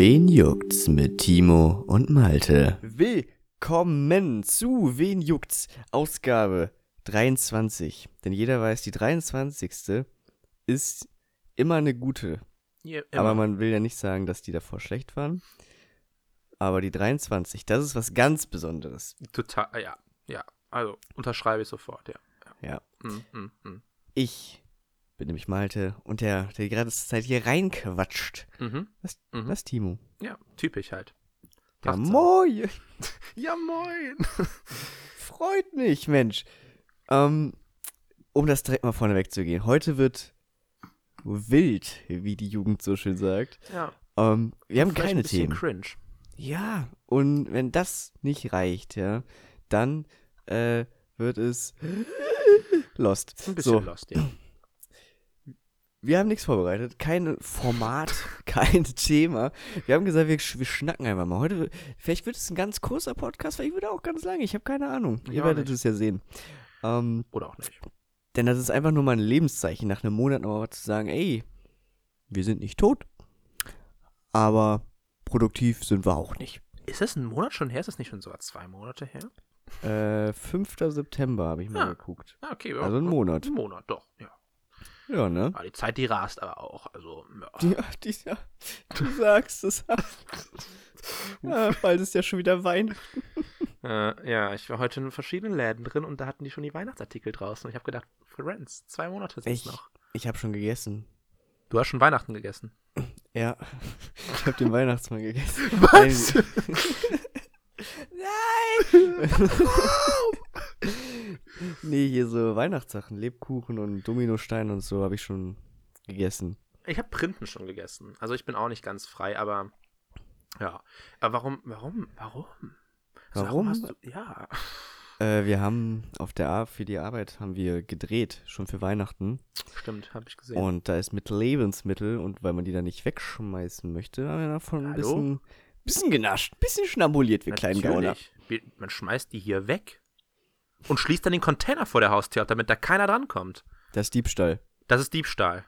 Wen juckt's mit Timo und Malte? Willkommen zu Wen juckt's? Ausgabe 23. Denn jeder weiß, die 23. ist immer eine gute. Ja, Aber immer. man will ja nicht sagen, dass die davor schlecht waren. Aber die 23, das ist was ganz Besonderes. Total, ja, ja. Also unterschreibe ich sofort, ja. Ja. Mm, mm, mm. Ich bin nämlich Malte und der, der die gerade Zeit hier reinquatscht. Mhm. Das, Mhm. das ist Timo. Ja, typisch halt. Ja, moin. Ja, moin. Freut mich, Mensch. Ähm, um das direkt mal vorne wegzugehen. Heute wird wild, wie die Jugend so schön sagt. Ja, Ähm, wir haben vielleicht keine ein bisschen Themen. cringe. Ja, und wenn das nicht reicht, ja, dann äh, wird es lost. Ein bisschen So, lost, ja. Wir haben nichts vorbereitet, kein Format, kein Thema. Wir haben gesagt, wir, wir schnacken einfach mal. Heute, vielleicht wird es ein ganz kurzer Podcast, vielleicht wird er auch ganz lang. Ich habe keine Ahnung. Ihr werdet es ja sehen. Ähm, Oder auch nicht. Denn das ist einfach nur mal ein Lebenszeichen, nach einem Monat nochmal zu sagen, ey, wir sind nicht tot, aber produktiv sind wir auch nicht. Ist das ein Monat schon her? Ist das nicht schon sogar zwei Monate her? Äh, 5. September habe ich mal Ah. geguckt. Ah, okay. Also ein Monat. Ein Monat, doch, ja. Ja, ne? Ah, die Zeit, die rast aber auch. Also, ja. Ja, die, ja du sagst es. ja, bald ist ja schon wieder Weihnachten. Äh, ja, ich war heute in verschiedenen Läden drin und da hatten die schon die Weihnachtsartikel draußen. Und ich habe gedacht, Friends, zwei Monate sind es Ich- noch. Ich habe schon gegessen. Du hast schon Weihnachten gegessen. Ja, ich habe den Weihnachtsmann gegessen. Was? Nein! nee, hier so Weihnachtssachen, Lebkuchen und Dominostein und so habe ich schon gegessen. Ich habe Printen schon gegessen. Also ich bin auch nicht ganz frei, aber ja. Aber warum, warum, warum? Also Warum? hast du, ja. Äh, wir haben auf der Ar für die Arbeit haben wir gedreht, schon für Weihnachten. Stimmt, habe ich gesehen. Und da ist mit Lebensmittel und weil man die dann nicht wegschmeißen möchte, haben wir davon ein Hallo? bisschen, bisschen genascht, ein bisschen schnabuliert, wir kleinen Gauner. Man schmeißt die hier weg und schließt dann den Container vor der Haustür ab, damit da keiner drankommt. Das ist Diebstahl. Das ist Diebstahl.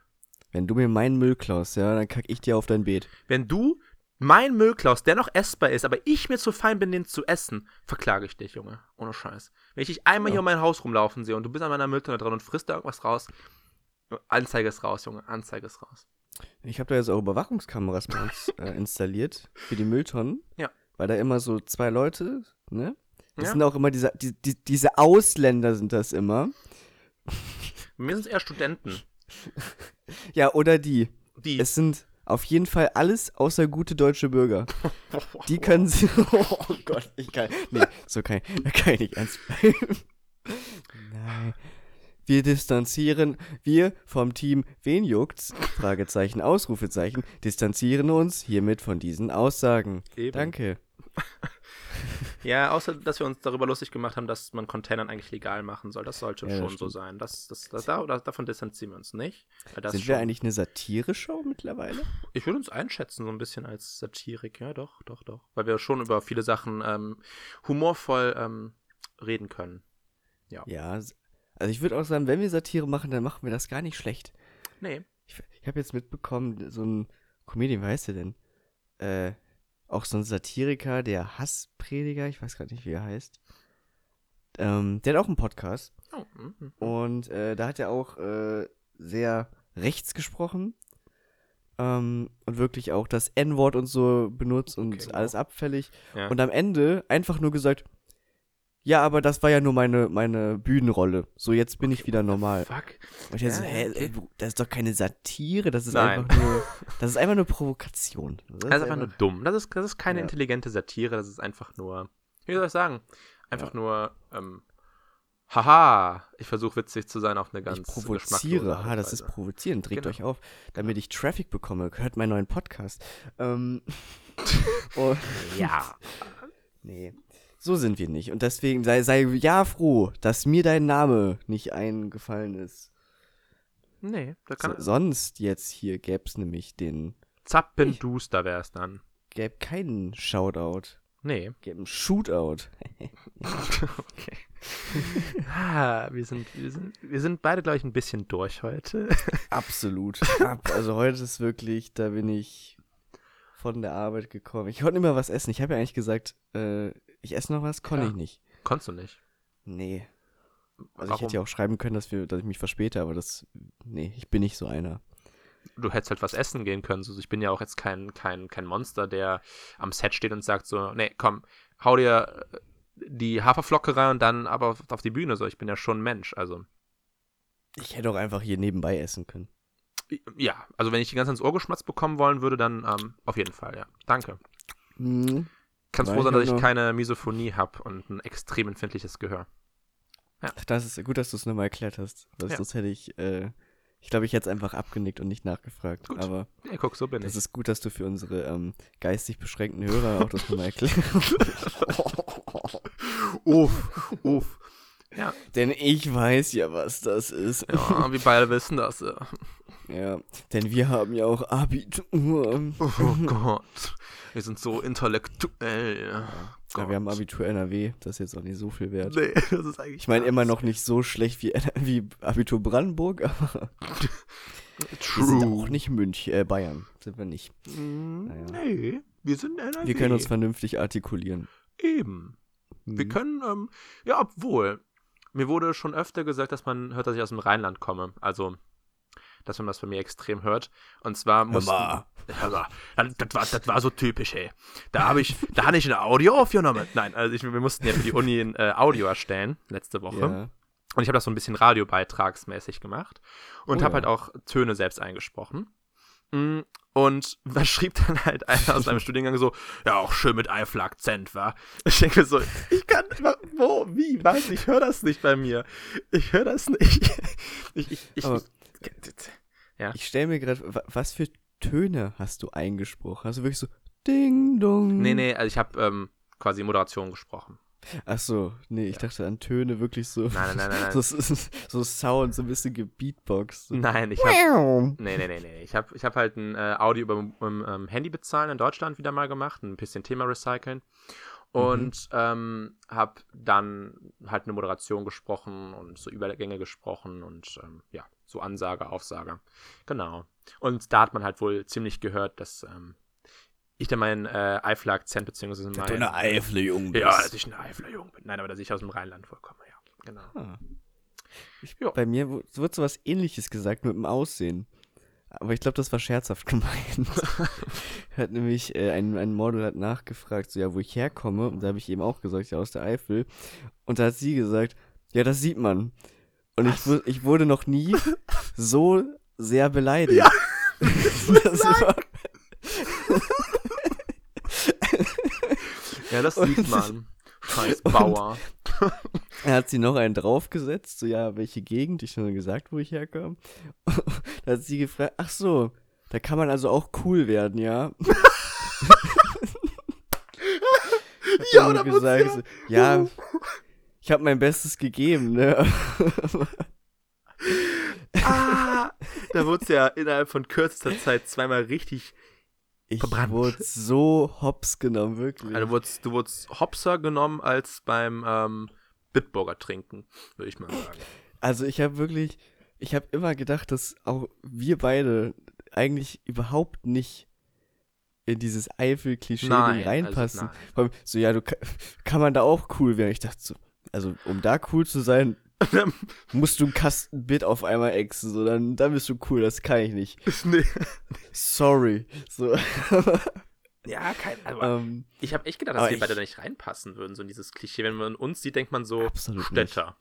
Wenn du mir meinen Müll klaust, ja, dann kack ich dir auf dein Beet. Wenn du mein Müll klaust, der noch essbar ist, aber ich mir zu fein bin, den zu essen, verklage ich dich, Junge. Ohne Scheiß. Wenn ich dich einmal Ja. hier um mein Haus rumlaufen sehe und du bist an meiner Mülltonne dran und frisst da irgendwas raus, Anzeige ist raus, Junge. Anzeige ist raus. Ich habe da jetzt auch Überwachungskameras bei uns äh, installiert für die Mülltonnen. Ja. Weil da immer so zwei Leute, ne? Das Ja. sind auch immer diese, die, die, diese Ausländer sind das immer. Mir sind es eher Studenten. Ja, oder die. Die. Es sind auf jeden Fall alles außer gute deutsche Bürger. Die können sie. Oh Gott, ich kann. Nee, so kann kann ich nicht ernst bleiben. Nein. Wir distanzieren, wir vom Team Wen juckt's? Fragezeichen, Ausrufezeichen, distanzieren uns hiermit von diesen Aussagen. Eben. Danke. Ja, außer, dass wir uns darüber lustig gemacht haben, dass man Containern eigentlich legal machen soll. Das sollte Ja, das schon so stimmt. sein. Das, das, das, da, da, davon distanzieren wir uns nicht. Das Sind schon, wir eigentlich eine Satire-Show mittlerweile? ich würde uns einschätzen, so ein bisschen als Satirik. Ja, doch, doch, doch. Weil wir schon über viele Sachen ähm, humorvoll ähm, reden können. Ja, s- also ich würde auch sagen, wenn wir Satire machen, dann machen wir das gar nicht schlecht. Nee. Ich, ich habe jetzt mitbekommen, so ein Comedian, wie heißt der denn? Äh, auch so ein Satiriker, der Hassprediger, ich weiß gerade nicht, wie er heißt. Ähm, der hat auch einen Podcast. Oh, mm, mm. Und äh, da hat er auch äh, sehr rechts gesprochen. Ähm, und wirklich auch das N-Wort und so benutzt und Okay, wow. alles abfällig. Ja. Und am Ende einfach nur gesagt, ja, aber das war ja nur meine, meine Bühnenrolle. So, jetzt bin ich wieder normal. Fuck. Und ich dachte so, Ja, hä, okay. du- das ist doch keine Satire, das ist Nein. einfach nur, das ist einfach nur Provokation. Das ist einfach nur dumm. Das ist, das ist keine Ja. intelligente Satire, das ist einfach nur, wie soll ich sagen? Einfach nur, ähm, haha, ich versuche witzig zu sein auf eine ganz ich provoziere, ha, das ist provozieren. Trägt Genau. euch auf, damit ich Traffic bekomme. Hört meinen neuen Podcast. Ähm, oh, Ja. nee, so sind wir nicht. Und deswegen sei, sei ja froh, dass mir dein Name nicht eingefallen ist. Nee, da So, kann sonst jetzt hier gäb's nämlich den, Zappenduster wäre es dann. gäb keinen Shoutout. Nee. Gäb einen Shootout. okay. ah, wir sind, wir sind, wir sind beide, glaube ich, ein bisschen durch heute. Absolut. Ab, also heute ist wirklich, da bin ich von der Arbeit gekommen. Ich konnte immer was essen. Ich habe ja eigentlich gesagt, äh, ich esse noch was, konnte Ja. ich nicht. Konntest du nicht. Nee. Also ich Warum? hätte ja auch schreiben können, dass, wir, dass ich mich verspäte, aber das, nee, ich bin nicht so einer. Du hättest halt was essen gehen können. Also ich bin ja auch jetzt kein, kein, kein Monster, der am Set steht und sagt so, nee, komm, hau dir äh, die Haferflocke rein und dann aber auf- auf die Bühne. So, ich bin ja schon ein Mensch. Also, Ich hätte auch einfach hier nebenbei essen können. ja, also wenn ich die ganze ins Ohr geschmatzt bekommen wollen würde, dann ähm, auf jeden Fall, ja. Danke. Mhm. Kannst froh sein, dass ich keine Misophonie habe und ein extrem empfindliches Gehör. Das ist gut, dass du es nochmal erklärt hast. Weil Ja. sonst hätte ich, äh, ich glaube, ich hätte es einfach abgenickt und nicht nachgefragt. Gut. Aber Ja, guck, so bin das ich. ist gut, dass du für unsere ähm, geistig beschränkten Hörer auch das nochmal erklärst. uff, uff. Ja, Denn ich weiß ja, was das ist. ja, wir beide wissen das. Ja. Ja, denn wir haben ja auch Abitur. Oh Gott, wir sind so intellektuell. Ja, Ja, wir haben Abitur NRW, das ist jetzt auch nicht so viel wert. Nee, das ist eigentlich. Ich meine immer noch nicht so schlecht wie, wie Abitur Brandenburg, aber wir sind auch True. nicht München, äh, Bayern, sind wir nicht. Mm, Naja. Nee, wir sind NRW. Wir können uns vernünftig artikulieren. Eben. Wir Mhm. können, ähm, ja, obwohl. Mir wurde schon öfter gesagt, dass man hört, dass ich aus dem Rheinland komme. Also, dass man das bei mir extrem hört. Und zwar mal. Hör mal. Das, war, das war so typisch, ey. Da habe ich, da hatte ich ein Audio aufgenommen. Nein, also ich, wir mussten ja für die Uni ein äh, Audio erstellen, letzte Woche. Ja. Und ich habe das so ein bisschen radiobeitragsmäßig gemacht und Oh habe ja. halt auch Töne selbst eingesprochen. Mm, Und was schrieb dann halt einer aus meinem Studiengang so, ja, auch schön mit Eifel-Akzent, war. Ich denke mir so, ich kann, wa- wo, wie, was, ich höre das nicht bei mir. Ich höre das nicht. Ich, ich, ich, Aber- Ja. Ich stelle mir gerade, wa- was für Töne hast du eingesprochen? Hast du wirklich so Ding Dong? nee, nee, also ich habe ähm, quasi Moderation gesprochen. Ach so, nee, ich dachte an Töne wirklich so. Nein, nein, nein, nein, so, so, so Sound, so ein bisschen gebeatboxt. So. Nein, ich habe. Nee, nee, nee, nee. Ich habe ich hab halt ein äh, Audio über um, ähm, Handy bezahlen in Deutschland wieder mal gemacht, ein bisschen Thema recyceln. Und ähm, habe dann halt eine Moderation gesprochen und so Übergänge gesprochen und ähm, ja, so Ansage, Aufsage. Genau. Und da hat man halt wohl ziemlich gehört, dass ähm, ich da meinen äh, Eifler-Akzent beziehungsweise Dass du mein... eine Eifle, Jung bist. Ja, dass ich ein Eifler Jung bin. Nein, aber dass ich aus dem Rheinland vollkomme, ja. Genau. Ah. Ich, Ja. bei mir wird sowas ähnliches gesagt mit dem Aussehen. Aber ich glaube, das war scherzhaft gemeint. hat nämlich äh, ein, ein Model hat nachgefragt, so ja, wo ich herkomme. Und da habe ich eben auch gesagt, ja, aus der Eifel. Und da hat sie gesagt, ja, das sieht man. Und ich, ich wurde noch nie so sehr beleidigt. Ja. das war, Ja, das sieht man. Scheiß Bauer. Er hat sie noch einen draufgesetzt, so ja, welche Gegend, ich habe nur gesagt, wo ich herkam. da hat sie gefragt, ach so, da kann man also auch cool werden, ja? Ja, er oder gesagt, so, ja, ich habe mein Bestes gegeben, ne? Ah, da wurde es ja innerhalb von kürzester Zeit zweimal richtig. Ich Verbrannt. wurde so hops genommen, wirklich. Also du wurdest, du wurdest hopser genommen als beim ähm, Bitburger trinken, würde ich mal sagen. Also ich habe wirklich, ich habe immer gedacht, dass auch wir beide eigentlich überhaupt nicht in dieses Eifel-Klischee Nein, reinpassen. also so, ja, du ka- kann man da auch cool werden. Ich dachte so, also um da cool zu sein, musst du einen Kasten Bit auf einmal exen, so dann, dann bist du cool, das kann ich nicht. nee. Sorry. So, Ja, kein. Aber ähm, ich habe echt gedacht, dass wir ich- beide da nicht reinpassen würden, so in dieses Klischee. Wenn man uns sieht, denkt man so Städter.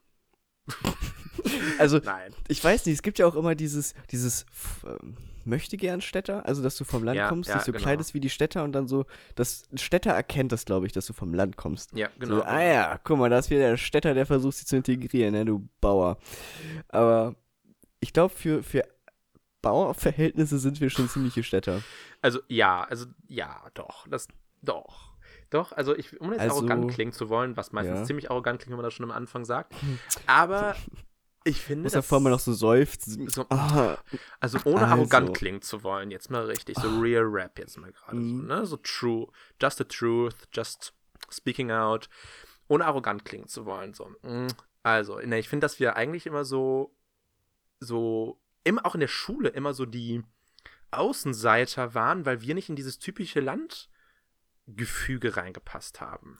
also Nein. ich weiß nicht, es gibt ja auch immer dieses, dieses ähm, möchte gern Städter, also dass du vom Land Ja, kommst, ja, dich so genau. kleidest wie die Städter und dann so, das Städter erkennt das, glaube ich, dass du vom Land kommst. Ja, genau. So, ah ja, guck mal, da ist wieder der Städter, der versucht, sich zu integrieren, ne, du Bauer. Aber ich glaube, für, für Bauerverhältnisse sind wir schon ziemliche Städter. Also ja, also ja, doch, das doch. Doch, also ich, um jetzt Also, arrogant klingen zu wollen, was meistens ja. ziemlich arrogant klingt, wenn man das schon am Anfang sagt. Aber ich finde, Muss das, davor mal noch so seufzt. So- ah, also ohne Also. arrogant klingen zu wollen, jetzt mal richtig, so real Rap jetzt mal gerade, so, Mhm. ne, so true, just the truth, just speaking out, ohne arrogant klingen zu wollen, so. mm. Also, ne, ich finde, dass wir eigentlich immer so, so, immer auch in der Schule immer so die Außenseiter waren, weil wir nicht in dieses typische Landgefüge reingepasst haben.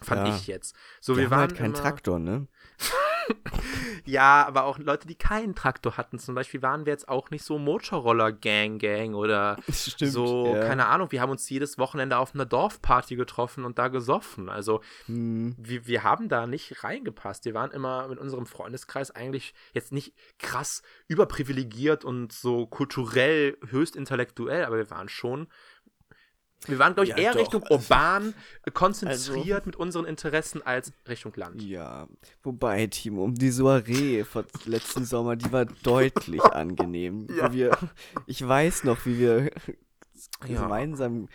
Fand Ja. ich jetzt. So, Wir wir haben waren halt keinen immer, Traktor, ne? Ja, aber auch Leute, die keinen Traktor hatten. Zum Beispiel waren wir jetzt auch nicht so Motorroller-Gang-Gang oder Stimmt. so, ja. keine Ahnung. Wir haben uns jedes Wochenende auf einer Dorfparty getroffen und da gesoffen. Also, Hm. wir, wir haben da nicht reingepasst. Wir waren immer mit unserem Freundeskreis eigentlich jetzt nicht krass überprivilegiert und so kulturell höchst intellektuell, aber wir waren schon. Wir waren, glaube ich, Ja, eher doch. Richtung urban konzentriert mit unseren Interessen als Richtung Land. Ja, wobei, Timo, um die Soiree von letzten Sommer, die war deutlich angenehm. Ja. Wir, ich weiß noch, wie wir Ja. gemeinsam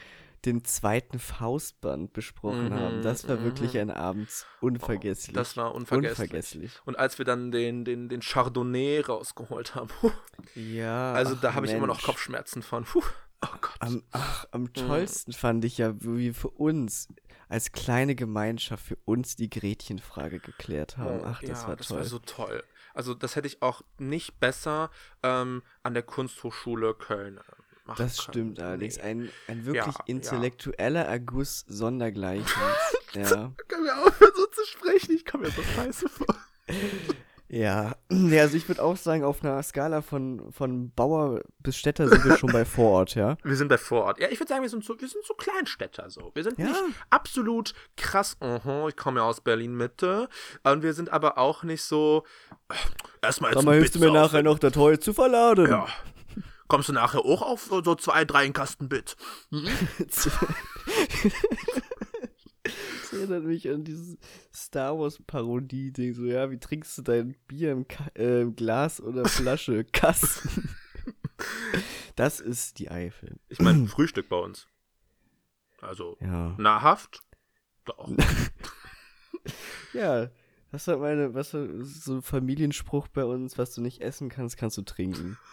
den zweiten Faustband besprochen Mhm, haben. Das war mhm. wirklich ein Abend unvergesslich. Das war unvergesslich. unvergesslich. Und als wir dann den, den, den Chardonnay rausgeholt haben, puh, Ja. also da habe ich immer noch. Kopfschmerzen von. Puh, oh Gott. Am, ach, am Mhm. tollsten fand ich ja, wie wir für uns als kleine Gemeinschaft für uns die Gretchenfrage geklärt haben. Ach, das Oh, ja, war das toll. war so toll. Also das hätte ich auch nicht besser ähm, an der Kunsthochschule Köln äh, machen Das können. stimmt allerdings. Nee. Ein, ein wirklich Ja, ja. intellektueller Erguss sondergleichen. ja. Können wir aufhören so zu sprechen? Ich komme mir so scheiße vor. Ja. ja, also ich würde auch sagen, auf einer Skala von, von Bauer bis Städter sind wir schon bei Vorort, ja. Wir sind bei Vorort. Ja, ich würde sagen, wir sind, so, wir sind so Kleinstädter so. Wir sind Ja. nicht absolut krass, aha, ich komme ja aus Berlin-Mitte. Und wir sind aber auch nicht so. äh, Erstmal jetzt Sag mal, hilfst du mir nachher noch das Heu zu verladen? Ja. Kommst du nachher auch auf so zwei, drei in Kasten Bit? Das erinnert mich an dieses Star Wars Parodie-Ding. So, ja, wie trinkst du dein Bier im, Ka äh, Glas oder Flasche? Kasten. das ist die Eifel. Ich meine, Frühstück bei uns. Also, Ja. nahrhaft? Doch. Ja, das hat meine, was so ein Familienspruch bei uns, was du nicht essen kannst, kannst du trinken.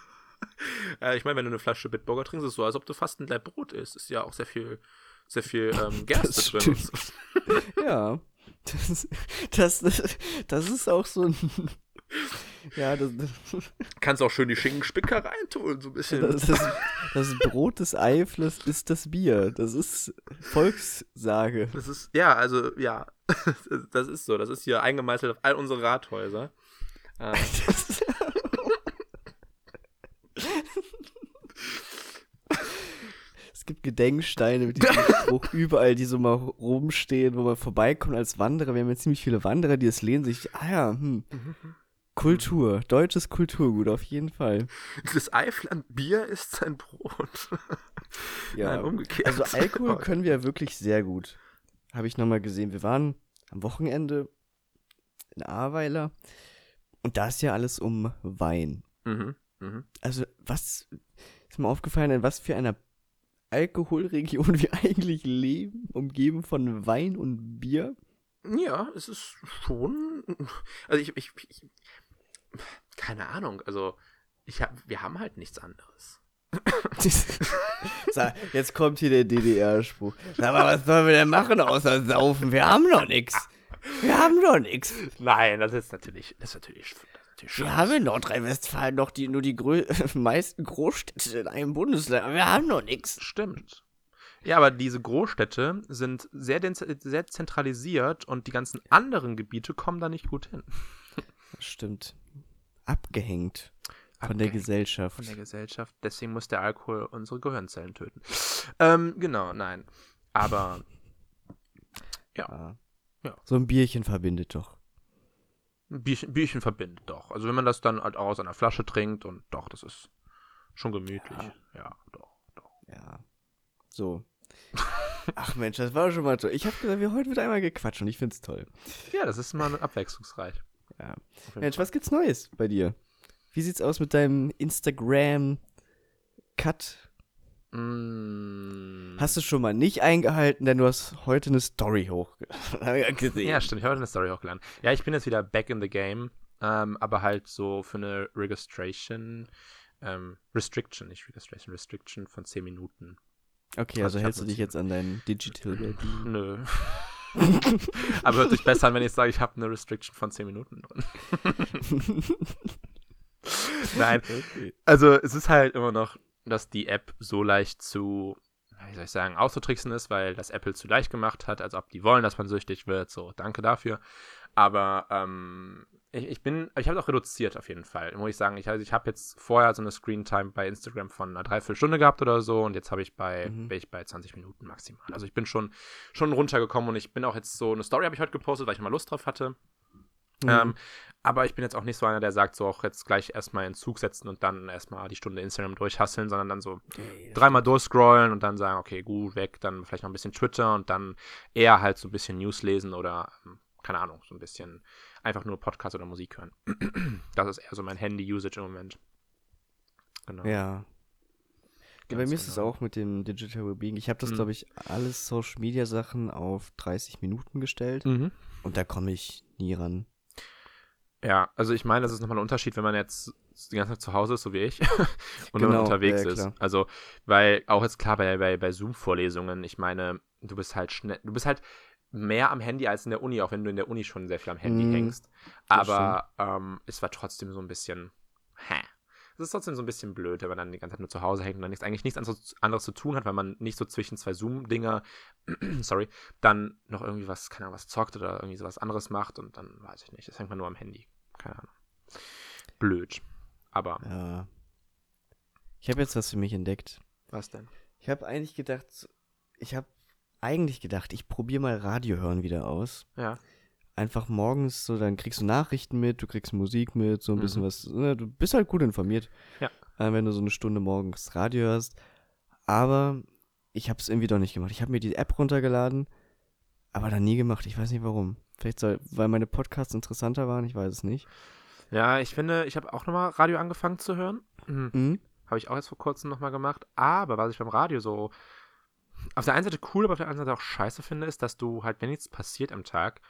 Ich meine, wenn du eine Flasche Bitburger trinkst, ist es so, als ob du fast ein Laib Brot isst. Ist ja auch sehr viel, sehr viel ähm, Gerste Das drin. stimmt. Ja. Das, das, das ist auch so ein. Ja, das, Kannst auch schön die Schinkenspicker reintun, so ein bisschen. das, das, das Brot des Eiflers ist das Bier. Das ist Volkssage. Das ist, ja, also, ja, das ist so. Das ist hier eingemeißelt auf all unsere Rathäuser. Äh, Es gibt Gedenksteine mit diesem Spruch überall, die so mal rumstehen, wo man vorbeikommt als Wanderer. Wir haben ja ziemlich viele Wanderer, die es lehnen sich. Ah ja, hm. Kultur, deutsches Kulturgut, auf jeden Fall. das Eifland Bier ist sein Brot. Ja, Nein, umgekehrt. also Alkohol Oh. können wir ja wirklich sehr gut. Habe ich nochmal gesehen. Wir waren am Wochenende in Ahrweiler und da ist ja alles um Wein. Mhm, mhm. Also, was ist mir aufgefallen, in was für einer Alkoholregion wir eigentlich leben, umgeben von Wein und Bier? Ja, es ist schon. Also ich, ich, ich keine Ahnung. Also ich hab, wir haben halt nichts anderes. Jetzt kommt hier der DDR-Spruch. Mal, was sollen wir denn machen außer saufen? Wir haben doch nichts. Wir haben doch nichts. Nein, das ist natürlich, das ist natürlich, das ist natürlich Wir haben in Nordrhein-Westfalen noch die, nur die grö meisten Großstädte in einem Bundesland. Wir haben doch nichts. Stimmt. Ja, aber diese Großstädte sind sehr, sehr zentralisiert und die ganzen anderen Gebiete kommen da nicht gut hin. Stimmt. Abgehängt von der Abgehängt Gesellschaft. Von der Gesellschaft. Deswegen muss der Alkohol unsere Gehirnzellen töten. Ähm, genau, nein. Aber Ja. Ja. So ein Bierchen verbindet doch. Ein Bierchen, Bierchen verbindet doch. Also wenn man das dann halt auch aus einer Flasche trinkt und doch, das ist schon gemütlich. Ja, doch, doch. Ja. So. Ach Mensch, das war schon mal toll. Ich habe gesagt, wir heute wird einmal gequatscht und ich find's toll. Ja, das ist mal abwechslungsreich. Ja. Mensch, Fall. was gibt's Neues bei dir? Wie sieht's aus mit deinem Instagram-Cut? Mm, Hast du schon mal nicht eingehalten, denn du hast heute eine Story hochgesehen. Ja, stimmt. Ich habe heute eine Story hochgeladen. Ja, ich bin jetzt wieder back in the game. Ähm, aber halt so für eine Registration, ähm, Restriction, nicht Registration, Restriction von 10 Minuten. Okay, Also also hältst du dich jetzt an dein Digital Wellbeing. Nö. aber hört sich besser an, wenn ich sage, ich habe eine Restriction von 10 Minuten drin. Nein, Okay. also es ist halt immer noch dass die App so leicht zu, wie soll ich sagen, auszutricksen ist, weil das Apple zu leicht gemacht hat, als ob die wollen, dass man süchtig wird. So, danke dafür. Aber ähm, ich, ich bin, ich habe auch reduziert auf jeden Fall, muss ich sagen. Ich, also ich habe jetzt vorher so eine Screen-Time bei Instagram von einer Dreiviertelstunde gehabt oder so und jetzt habe ich bei, mhm. bin ich bei 20 Minuten maximal. Also ich bin schon, schon runtergekommen und ich bin auch jetzt so, eine Story habe ich heute gepostet, weil ich mal Lust drauf hatte. Mhm. Ähm, aber ich bin jetzt auch nicht so einer, der sagt, so auch jetzt gleich erstmal in Zug setzen und dann erstmal die Stunde Instagram durchhasseln, sondern dann so okay, dreimal stimmt. durchscrollen und dann sagen, okay, gut, weg, dann vielleicht noch ein bisschen Twitter und dann eher halt so ein bisschen News lesen oder, ähm, keine Ahnung, so ein bisschen einfach nur Podcast oder Musik hören. das ist eher so mein Handy-Usage im Moment. Genau. Ja. Ja, bei mir ist es genau. auch mit dem Digital Wellbeing. Ich habe das, mhm. glaube ich, alles Social Media Sachen auf 30 Minuten gestellt. Mhm. Und da komme ich nie ran. Ja, also ich meine, das ist nochmal ein Unterschied, wenn man jetzt die ganze Zeit zu Hause ist, so wie ich, und genau, wenn man unterwegs ja, ist. Also, weil auch jetzt klar bei, bei, bei Zoom-Vorlesungen, ich meine, du bist halt schnell, du bist halt mehr am Handy als in der Uni, auch wenn du in der Uni schon sehr viel am Handy mm, hängst. Aber ähm, es war trotzdem so ein bisschen, hä. Es ist trotzdem so ein bisschen blöd, wenn man dann die ganze Zeit nur zu Hause hängt und dann nichts, eigentlich nichts anderes, anderes zu tun hat, weil man nicht so zwischen zwei Zoom-Dinger, sorry, dann noch irgendwie was, keine Ahnung, was zockt oder irgendwie sowas anderes macht und dann weiß ich nicht. Das hängt man nur am Handy. Keine Ahnung. Blöd. Aber. Ja. Ich habe jetzt was für mich entdeckt. Was denn? Ich habe eigentlich gedacht, ich habe eigentlich gedacht, ich probiere mal Radio hören wieder aus. Ja. Einfach morgens so, dann kriegst du Nachrichten mit, du kriegst Musik mit, so ein mhm. bisschen was. Ne, du bist halt gut informiert. Ja. Äh, wenn du so eine Stunde morgens Radio hörst. Aber ich habe es irgendwie doch nicht gemacht. Ich habe mir die App runtergeladen, aber dann nie gemacht. Ich weiß nicht warum. Vielleicht soll, weil meine Podcasts interessanter waren, ich weiß es nicht. Ja, ich finde, ich habe auch nochmal Radio angefangen zu hören. Mhm. Mhm. Habe ich auch jetzt vor kurzem nochmal gemacht. Aber was ich beim Radio so auf der einen Seite cool, aber auf der anderen Seite auch scheiße finde, ist, dass du halt, wenn nichts passiert am Tag,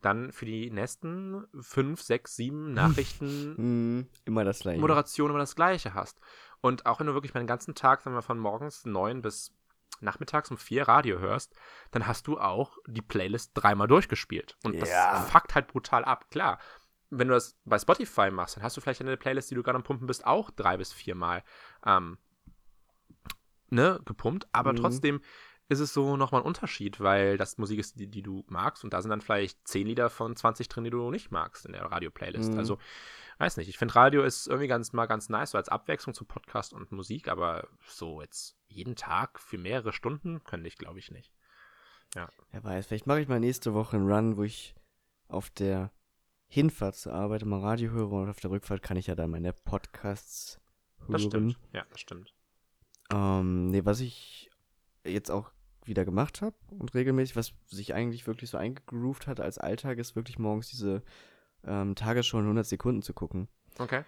dann für die nächsten fünf, sechs, sieben Nachrichten mm, immer das gleiche. Moderation immer das gleiche hast. Und auch wenn du wirklich meinen ganzen Tag, sagen wir von morgens neun bis nachmittags um vier Radio hörst, dann hast du auch die Playlist dreimal durchgespielt. Und das ja. fuckt halt brutal ab. Klar, wenn du das bei Spotify machst, dann hast du vielleicht eine Playlist, die du gerade am Pumpen bist, auch drei bis viermal ähm, ne, gepumpt. Aber mhm. trotzdem ist es so nochmal ein Unterschied, weil das Musik ist, die, die, du magst und da sind dann vielleicht 10 Lieder von 20 drin, die du nicht magst in der Radio-Playlist. Mhm. Also, weiß nicht, ich finde Radio ist irgendwie ganz mal ganz nice, so als Abwechslung zu Podcast und Musik, aber so jetzt jeden Tag für mehrere Stunden könnte ich, glaube ich, nicht. Ja. Wer weiß, vielleicht mache ich mal nächste Woche einen Run, wo ich auf der Hinfahrt zur Arbeit mal Radio höre und auf der Rückfahrt kann ich ja dann meine Podcasts hören. Das stimmt, ja, das stimmt. Ähm, nee, was ich jetzt auch wieder gemacht habe und regelmäßig, was sich eigentlich wirklich so eingegroovt hat als Alltag, ist wirklich morgens diese ähm, Tagesschau in 100 Sekunden zu gucken. Okay.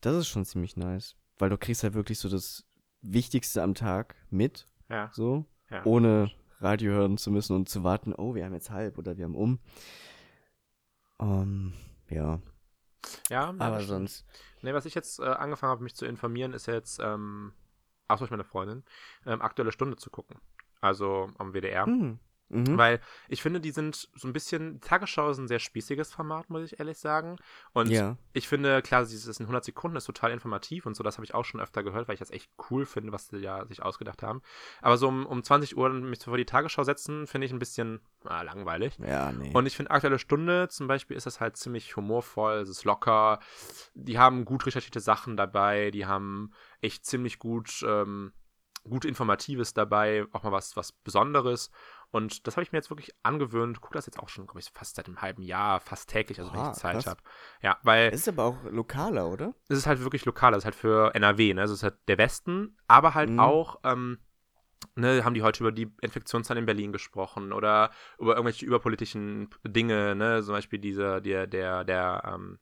Das ist schon ziemlich nice, weil du kriegst halt wirklich so das Wichtigste am Tag mit. Ja. So. Ja. Ohne Radio hören zu müssen und zu warten, oh, wir haben jetzt halb oder wir haben um. Um, ähm, ja. Ja, aber sonst. Nee, was ich jetzt äh, angefangen habe, mich zu informieren, ist jetzt, ähm, auch durch meine Freundin, ähm, Aktuelle Stunde zu gucken. Also am WDR. Mhm. Mhm. Weil ich finde, die sind so ein bisschen, Tagesschau ist ein sehr spießiges Format, muss ich ehrlich sagen. Und ja. ich finde, klar, dieses in 100 Sekunden ist total informativ und so, das habe ich auch schon öfter gehört, weil ich das echt cool finde, was die ja sich ausgedacht haben. Aber so um, um 20 Uhr mich vor die Tagesschau setzen, finde ich ein bisschen ah, langweilig. Ja, nee. Und ich finde, Aktuelle Stunde zum Beispiel ist das halt ziemlich humorvoll, es ist locker, die haben gut recherchierte Sachen dabei, die haben echt ziemlich gut, ähm, gut Informatives dabei, auch mal was, was Besonderes. Und das habe ich mir jetzt wirklich angewöhnt. Gucke das jetzt auch schon, glaube ich, fast seit einem halben Jahr, fast täglich, also wenn ich Zeit habe. Ja, weil. Es ist aber auch lokaler, oder? Es ist halt wirklich lokaler, es ist halt für NRW, ne? Also es ist halt der Westen, aber halt mhm. auch, ähm, ne, haben die heute über die Infektionszahlen in Berlin gesprochen oder über irgendwelche überpolitischen Dinge, ne? Zum Beispiel dieser, der, der, der, ähm,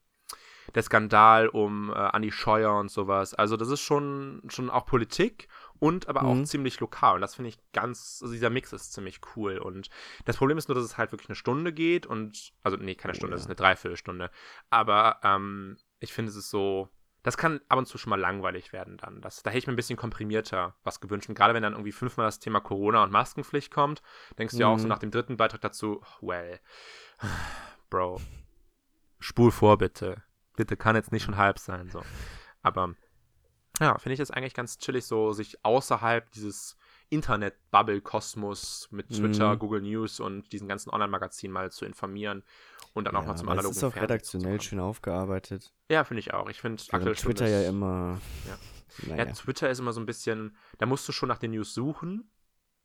der Skandal um äh, Andi Scheuer und sowas. Also das ist schon, schon auch Politik und aber auch mhm. ziemlich lokal. Und das finde ich ganz, also dieser Mix ist ziemlich cool. Und das Problem ist nur, dass es halt wirklich eine Stunde geht und, also nee, keine oh, Stunde, es ja. ist eine Dreiviertelstunde. Aber ähm, ich finde, es ist so, das kann ab und zu schon mal langweilig werden dann. Das, da hätte ich mir ein bisschen komprimierter was gewünscht. Und gerade wenn dann irgendwie fünfmal das Thema Corona und Maskenpflicht kommt, denkst du mhm. ja auch so mhm. nach dem dritten Beitrag dazu, well, Bro, spul vor bitte. Bitte kann jetzt nicht schon halb sein, so. Aber Ja, finde ich das eigentlich ganz chillig, so sich außerhalb dieses Internet-Bubble-Kosmos mit Twitter, Mhm. Google News und diesen ganzen Online-Magazinen mal zu informieren und dann auch ja, mal zum analogen Es ist auch Fernsehen redaktionell schön aufgearbeitet. Ja, finde ich auch. Ich finde Während aktuell Twitter ja immer. Ja. Naja. Ja, Twitter ist immer so ein bisschen, da musst du schon nach den News suchen,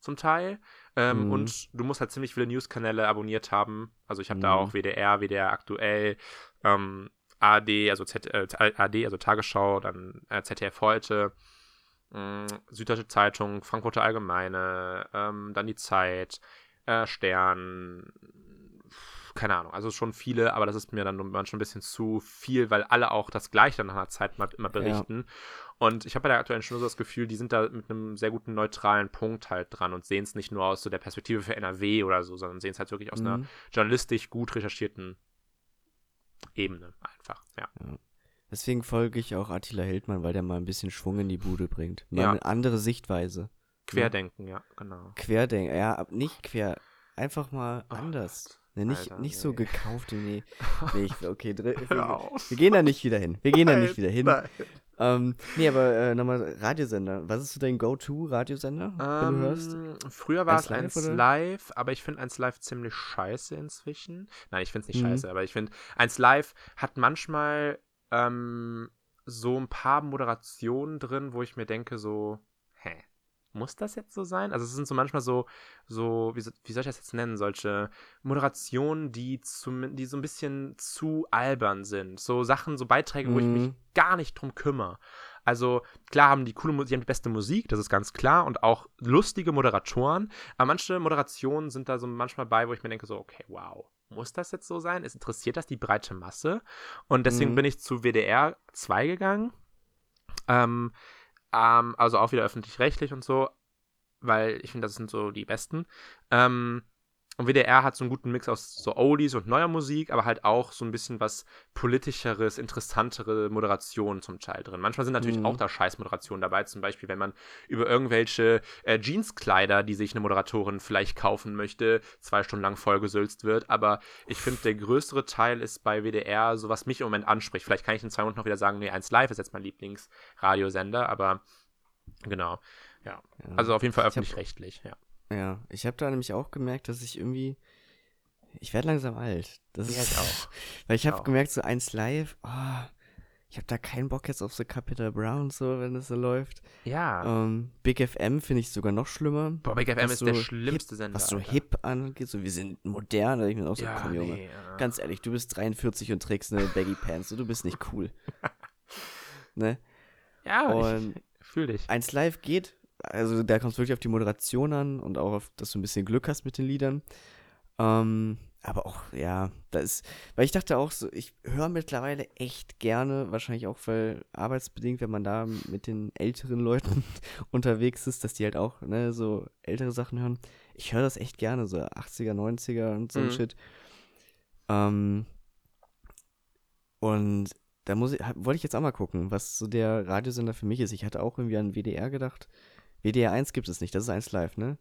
zum Teil. Ähm, Mhm. Und du musst halt ziemlich viele News-Kanäle abonniert haben. Also ich habe da Mhm. auch WDR, WDR aktuell, ähm, AD, also Z, äh, AD, also Tagesschau, dann äh, ZDF heute, mh, Süddeutsche Zeitung, Frankfurter Allgemeine, ähm, dann die Zeit, äh, Stern, keine Ahnung, also schon viele, aber das ist mir dann manchmal ein bisschen zu viel, weil alle auch das Gleiche dann nach einer Zeit mal immer berichten. Und ich habe bei der aktuellen Stunde so das Gefühl, die sind da mit einem sehr guten neutralen Punkt halt dran und sehen es nicht nur aus so der Perspektive für NRW oder so, sondern sehen es halt wirklich aus einer Mhm. journalistisch gut recherchierten Ebene einfach. Ja. Deswegen folge ich auch Attila Hildmann, weil der mal ein bisschen Schwung in die Bude bringt. Mal Ja. eine andere Sichtweise. Querdenken, ja, genau. Querdenken, ja, nicht quer, einfach mal Oh anders. Gott. Ne, nicht, Alter, nicht so nee. gekauft, nee. nee ich, okay, wir, wir gehen da nicht wieder hin. Wir gehen da nicht wieder hin. Nein. Ähm, nee, aber äh, nochmal Radiosender. Was ist so dein Go-To-Radiosender, wenn du hörst? Ähm, Früher war Eins es Live, eins oder? live, aber ich finde eins live ziemlich scheiße inzwischen. Nein, ich finde es nicht Mhm. scheiße, aber ich finde, eins live hat manchmal ähm, so ein paar Moderationen drin, wo ich mir denke, so? Muss das jetzt so sein? Also es sind so manchmal so, so, wie, wie soll ich das jetzt nennen, solche Moderationen, die, zum, die so ein bisschen zu albern sind. So Sachen, so Beiträge, wo ich mich Mhm. gar nicht drum kümmere. Also klar haben die coole Musik, die haben die beste Musik, das ist ganz klar und auch lustige Moderatoren, aber manche Moderationen sind da so manchmal bei, wo ich mir denke so, okay, wow, muss das jetzt so sein? Es interessiert das die breite Masse? Und deswegen Mhm. bin ich zu WDR 2 gegangen. Ähm, ähm, also auch wieder öffentlich-rechtlich und so, weil ich finde, das sind so die besten. Ähm, und WDR hat so einen guten Mix aus so Oldies und neuer Musik, aber halt auch so ein bisschen was politischeres, interessantere Moderationen zum Teil drin. Manchmal sind natürlich Mhm. auch da Scheißmoderationen dabei, zum Beispiel, wenn man über irgendwelche äh, Jeanskleider, die sich eine Moderatorin vielleicht kaufen möchte, zwei Stunden lang vollgesülzt wird. Aber ich finde, der größere Teil ist bei WDR so, was mich im Moment anspricht. Vielleicht kann ich in zwei Minuten noch wieder sagen, nee, 1 Live ist jetzt mein Lieblingsradiosender, aber genau. Ja. Ja. Also auf jeden Fall öffentlich-rechtlich, ja. Ja, ich habe da nämlich auch gemerkt, dass ich irgendwie. Ich werde langsam alt. Das Ja, ist, ich auch. Weil ich Ich habe gemerkt, so eins live, oh, ich habe da keinen Bock jetzt auf so Capital Brown, so, wenn das so läuft. Ja. Ähm, Big FM finde ich sogar noch schlimmer. Boah, Big FM ist der so schlimmste Sender. Was so Alter. hip angeht, so wir sind modern, ich mir auch so, ja, komm Junge. nee, ja. Ganz ehrlich, du bist 43 und trägst eine Baggy Pants, so, du bist nicht cool. ne? Ja, Und ich fühl dich. eins live geht, also da kommt es wirklich auf die Moderation an und auch auf, dass du ein bisschen Glück hast mit den Liedern. Ähm, aber auch, ja, da ist, weil ich dachte auch so, ich höre mittlerweile echt gerne, wahrscheinlich auch, weil arbeitsbedingt, wenn man da mit den älteren Leuten unterwegs ist, dass die halt auch, ne, so ältere Sachen hören. Ich höre das echt gerne, so 80er, 90er und so ein Mhm. Shit. Ähm, und da muss ich, wollte ich jetzt auch mal gucken, was so der Radiosender für mich ist. Ich hatte auch irgendwie an WDR gedacht. WDR 1 gibt es nicht, das ist 1 live, ne?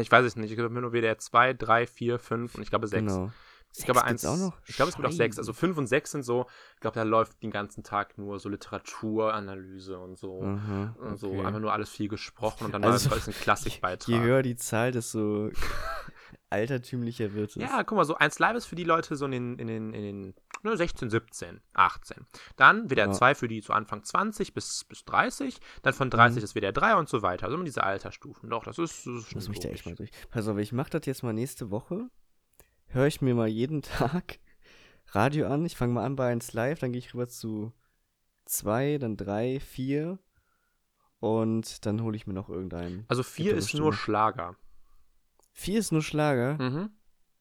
Ich weiß es nicht. Ich glaube nur WDR 2, 3, 4, 5 und ich glaube 6. Genau. Ich glaube, Sechs gibt's eins, auch noch? Ich glaube, es gibt auch sechs. Also fünf und sechs sind so, ich glaube, da läuft den ganzen Tag nur so Literaturanalyse und so. Aha, Und so okay. einfach nur alles viel gesprochen und dann Also, war es ein Klassikbeitrag. Je höher die Zahl, desto altertümlicher wird es. Ja, guck mal, so eins Live ist für die Leute so in den, in den, in den ne, 16, 17, 18. Dann WDR Ja. 2 für die zu Anfang 20 bis, bis 30. Dann von 30 Mhm. ist WDR 3 und so weiter. Also immer diese Altersstufen. Doch, das ist, das ist schon Lass mich da echt mal durch. Pass auf, ich mach das jetzt mal nächste Woche. Höre ich mir mal jeden Tag Radio an. Ich fange mal an bei 1 Live, dann gehe ich rüber zu 2, dann 3, 4 und dann hole ich mir noch irgendeinen. Also 4 Gibt da ist nur Schlager. 4 ist nur Schlager? Mhm.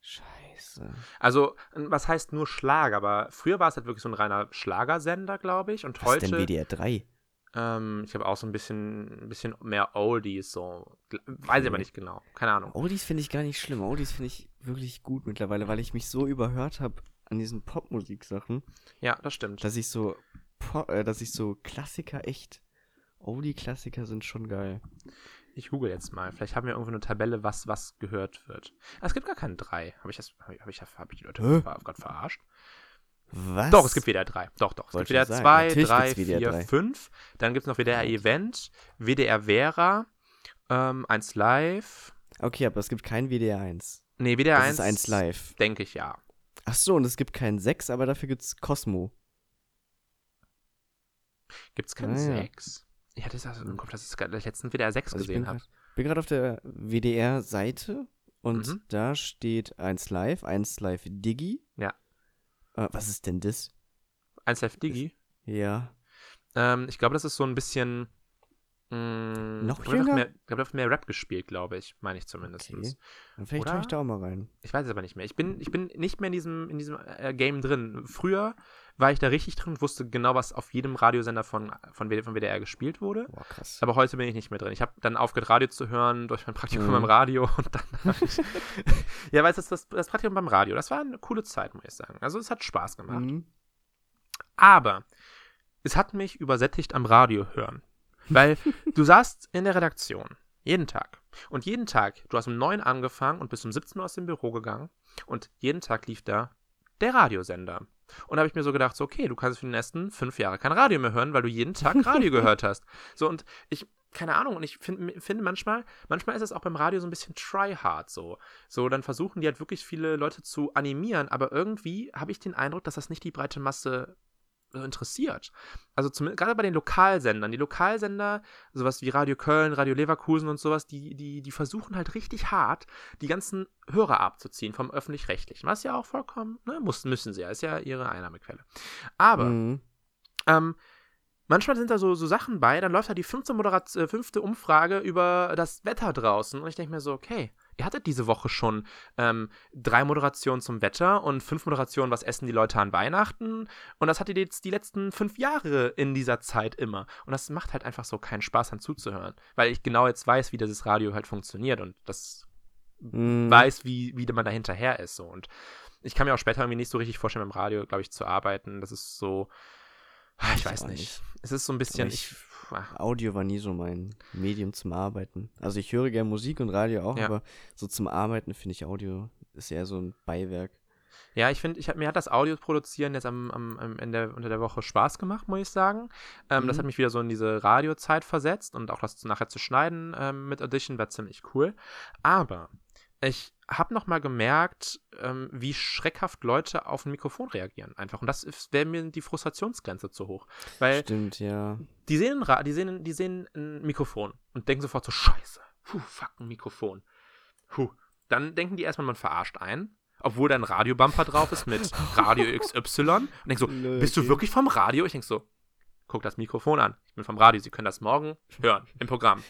Scheiße. Also, was heißt nur Schlager? Aber früher war es halt wirklich so ein reiner Schlagersender, glaube ich. Und Was ist denn heute, WDR 3? ähm, ich habe auch so ein bisschen, ein bisschen mehr Oldies, so. Weiß ich aber nicht genau. Keine Ahnung. Oldies finde ich gar nicht schlimm. Oldies finde ich wirklich gut mittlerweile, weil ich mich so überhört habe an diesen Popmusik-Sachen, Ja, das stimmt. dass ich so, äh, dass ich so Klassiker echt, Oldie-Klassiker sind schon geil. Ich google jetzt mal. Vielleicht haben wir irgendwo eine Tabelle, was was gehört wird. Ah, es gibt gar keinen 3. Habe ich das, habe ich, hab ich, hab ich die Leute Hä? gerade verarscht? Was? Doch, es gibt WDR 3. Doch, doch. Es Wollte gibt schon sagen. 2, Natürlich 3, gibt's WDR 4, 3. 5. Dann gibt es noch WDR Event, WDR Vera, ähm, 1 Live. Okay, aber es gibt kein WDR 1. Nee, WDR Das 1. ist 1 live. Denke ich ja. Ach so, und es gibt kein 6, aber dafür gibt's Cosmo. Gibt es keinen Ah, ja. 6? Ich hatte das im Kopf, dass ich gerade letzten WDR 6 Also ich gesehen habe. grad- bin gerade auf der WDR-Seite und Mhm. da steht 1 live, 1 live Digi. Ja. Äh, was ist denn das? 1 Live Digi. Ja. Ähm, ich glaube, das ist so ein bisschen. Mh, Noch ich da wird jünger? mehr, ich glaube, da wird mehr Rap gespielt, glaube ich. Meine ich zumindest. Okay. Dann vielleicht schaue ich da auch mal rein. Ich weiß es aber nicht mehr. Ich bin, ich bin nicht mehr in diesem, in diesem äh, Game drin. Früher war ich da richtig drin und wusste genau, was auf jedem Radiosender von, von, von WDR gespielt wurde. Boah, krass. Aber heute bin ich nicht mehr drin. Ich habe dann aufgehört, Radio zu hören durch mein Praktikum Mhm. beim Radio und dann ich, Ja, weißt du, das, das Praktikum beim Radio, das war eine coole Zeit, muss ich sagen. Also es hat Spaß gemacht. Mhm. Aber es hat mich übersättigt am Radio hören. Weil du saßt in der Redaktion, jeden Tag. Und jeden Tag, du hast um 9 angefangen und bist um 17 Uhr aus dem Büro gegangen. Und jeden Tag lief da der Radiosender. Und da habe ich mir so gedacht, so, okay, du kannst für die nächsten fünf Jahre kein Radio mehr hören, weil du jeden Tag Radio gehört hast. So, und ich, keine Ahnung, und ich find, finde manchmal, manchmal ist es auch beim Radio so ein bisschen tryhard so. So, dann versuchen die halt wirklich viele Leute zu animieren, aber irgendwie habe ich den Eindruck, dass das nicht die breite Masse interessiert. Also zumindest gerade bei den Lokalsendern. Die Lokalsender, sowas wie Radio Köln, Radio Leverkusen und sowas, die, die, die versuchen halt richtig hart, die ganzen Hörer abzuziehen vom Öffentlich-Rechtlichen. Was ja auch vollkommen, ne, muss, müssen sie ja, ist ja ihre Einnahmequelle. Aber Mhm. ähm, manchmal sind da so, so Sachen bei, dann läuft da die fünfte, Moderat äh, fünfte Umfrage über das Wetter draußen und ich denke mir so, okay, ihr hattet diese Woche schon ähm, drei Moderationen zum Wetter und fünf Moderationen, was essen die Leute an Weihnachten und das hattet ihr jetzt die letzten fünf Jahre in dieser Zeit immer und das macht halt einfach so keinen Spaß an zuzuhören, weil ich genau jetzt weiß, wie dieses Radio halt funktioniert und das Mhm. weiß, wie, wie man da hinterher ist. So. Und ich kann mir auch später irgendwie nicht so richtig vorstellen, beim Radio, glaube ich, zu arbeiten. Das ist so. ah, Ich, Ich weiß nicht. nicht. Es ist so ein bisschen. Aber Ich, ich- Audio war nie so mein Medium zum Arbeiten. Also ich höre gerne Musik und Radio auch, Ja. aber so zum Arbeiten finde ich Audio ist eher so ein Beiwerk. ja, ich finde, mir hat das Audio-Produzieren jetzt am, am, am Ende unter der Woche Spaß gemacht, muss ich sagen. Ähm, Das Mhm. hat mich wieder so in diese Radiozeit versetzt und auch das nachher zu schneiden ähm, mit Audition war ziemlich cool. Aber ich habe noch mal gemerkt, ähm, wie schreckhaft Leute auf ein Mikrofon reagieren einfach. Und das wäre mir die Frustrationsgrenze zu hoch. Weil Stimmt, ja. die sehen, ein die, sehen, die sehen ein Mikrofon und denken sofort so, scheiße, puh, fuck, ein Mikrofon. Puh. Dann denken die erstmal, man verarscht ein, obwohl da ein Radiobumper drauf ist mit Radio XY. Und denk so, Lol, bist du wirklich vom Radio? Ich denk so, guck das Mikrofon an. Ich bin vom Radio, Sie können das morgen hören im Programm.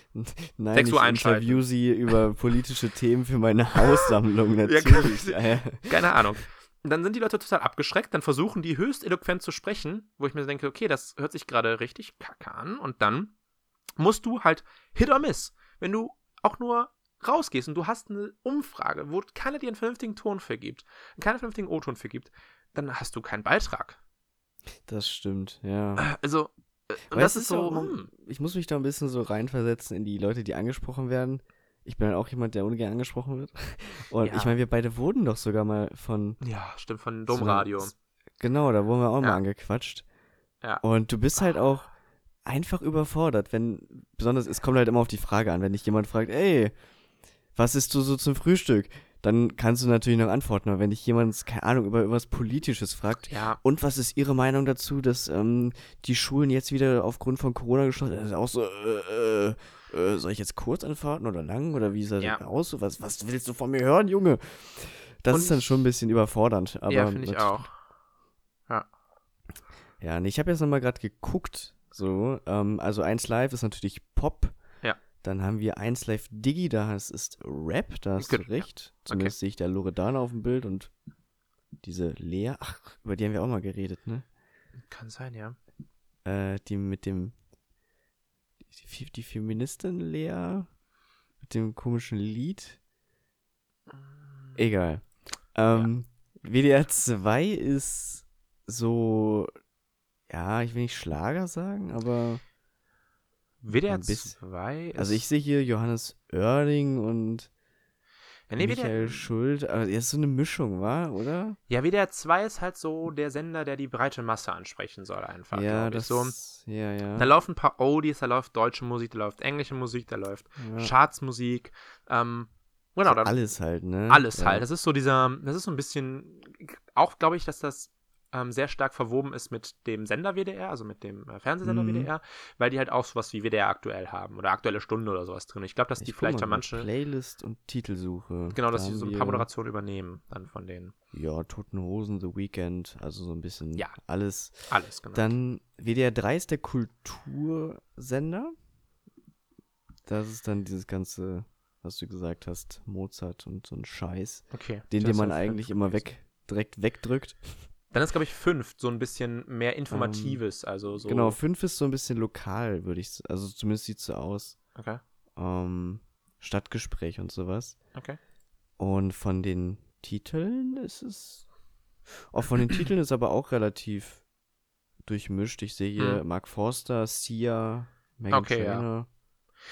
Nein, 6 ich Uhr einschalten. interview sie über politische Themen für meine Haussammlung, natürlich. Ja. Keine Ahnung. Und dann sind die Leute total abgeschreckt, dann versuchen die höchst eloquent zu sprechen, wo ich mir denke, okay, das hört sich gerade richtig kacke an. Und dann musst du halt Hit or Miss. Wenn du auch nur rausgehst und du hast eine Umfrage, wo keiner dir einen vernünftigen Ton vergibt, keinen vernünftigen O-Ton vergibt, dann hast du keinen Beitrag. Das stimmt, ja. Also, äh, und das ist so, hm, Ich muss mich da ein bisschen so reinversetzen in die Leute, die angesprochen werden. Ich bin halt auch jemand, der ungern angesprochen wird. Und Ja. ich meine, wir beide wurden doch sogar mal von ja, stimmt, von so- Domradio. Genau, da wurden wir auch Ja. mal angequatscht. Ja. Und du bist halt auch einfach überfordert, wenn, besonders, es kommt halt immer auf die Frage an, wenn dich jemand fragt, ey, was isst du so zum Frühstück? Dann kannst du natürlich noch antworten, aber wenn dich jemand, keine Ahnung, über irgendwas Politisches fragt, Ja, und was ist Ihre Meinung dazu, dass ähm, die Schulen jetzt wieder aufgrund von Corona geschlossen sind? Das ist auch so, äh, äh, äh, soll ich jetzt kurz antworten oder lang? Oder wie das Ja. aus? Was, was willst du von mir hören, Junge? Das Und ist dann schon ein bisschen überfordernd. Aber ja finde ich auch. Ja, nee, ich habe jetzt nochmal gerade geguckt. So, ähm, also 1 Live ist natürlich Pop. Ja. Dann haben wir 1 Live Digi, da ist, ist Rap, da hast Ge- du recht. Zumindest sehe ich da Loredana auf dem Bild und diese Lea, ach, über die haben wir auch mal geredet, ne? Kann sein, ja. Äh, die mit dem. Die, die Feministin Lea? Mit dem komischen Lied? Egal. Ähm, WDR 2 ist so. Ja, ich will nicht Schlager sagen, aber. WDR Ein bisschen. 2 Also ich sehe hier Johannes Oerding und. Ja, nee, Michael WDR, Schuld. Er ist so eine Mischung, war, oder? ja, WDR 2 ist halt so der Sender, der die breite Masse ansprechen soll, einfach. ja, das. So, Ja, ja. da laufen ein paar Oldies, da läuft deutsche Musik, da läuft englische Musik, da läuft ja. Chartsmusik. Ähm, genau, So dann alles halt, ne? alles ja. halt. Das ist so dieser, das ist so ein bisschen, auch glaube ich, dass das ähm, sehr stark verwoben ist mit dem Sender WDR, also mit dem äh, Fernsehsender Mhm. WDR, weil die halt auch sowas wie WDR aktuell haben oder aktuelle Stunde oder sowas drin. Ich glaube, dass die Ich vielleicht mal manche, Playlist und Titelsuche. genau, dass Da sie so ein paar Moderationen übernehmen dann von denen. Ja, Toten Hosen, The Weeknd, also so ein bisschen Ja. alles. Alles, genau. Dann WDR 3 ist der Kultursender. Das ist dann dieses ganze, was du gesagt hast, Mozart und so ein Scheiß, okay. den, den man eigentlich immer weg, direkt wegdrückt. Dann ist, glaube ich, fünf so ein bisschen mehr Informatives, also so. Genau, 5 ist so ein bisschen lokal, würde ich, s- also zumindest sieht so aus. Okay, Ähm, Stadtgespräch und sowas. okay. Und von den Titeln ist es. Auch von den Titeln ist aber auch relativ durchmischt. Ich sehe hier Hm. Mark Forster, Sia, Megan Okay, ja.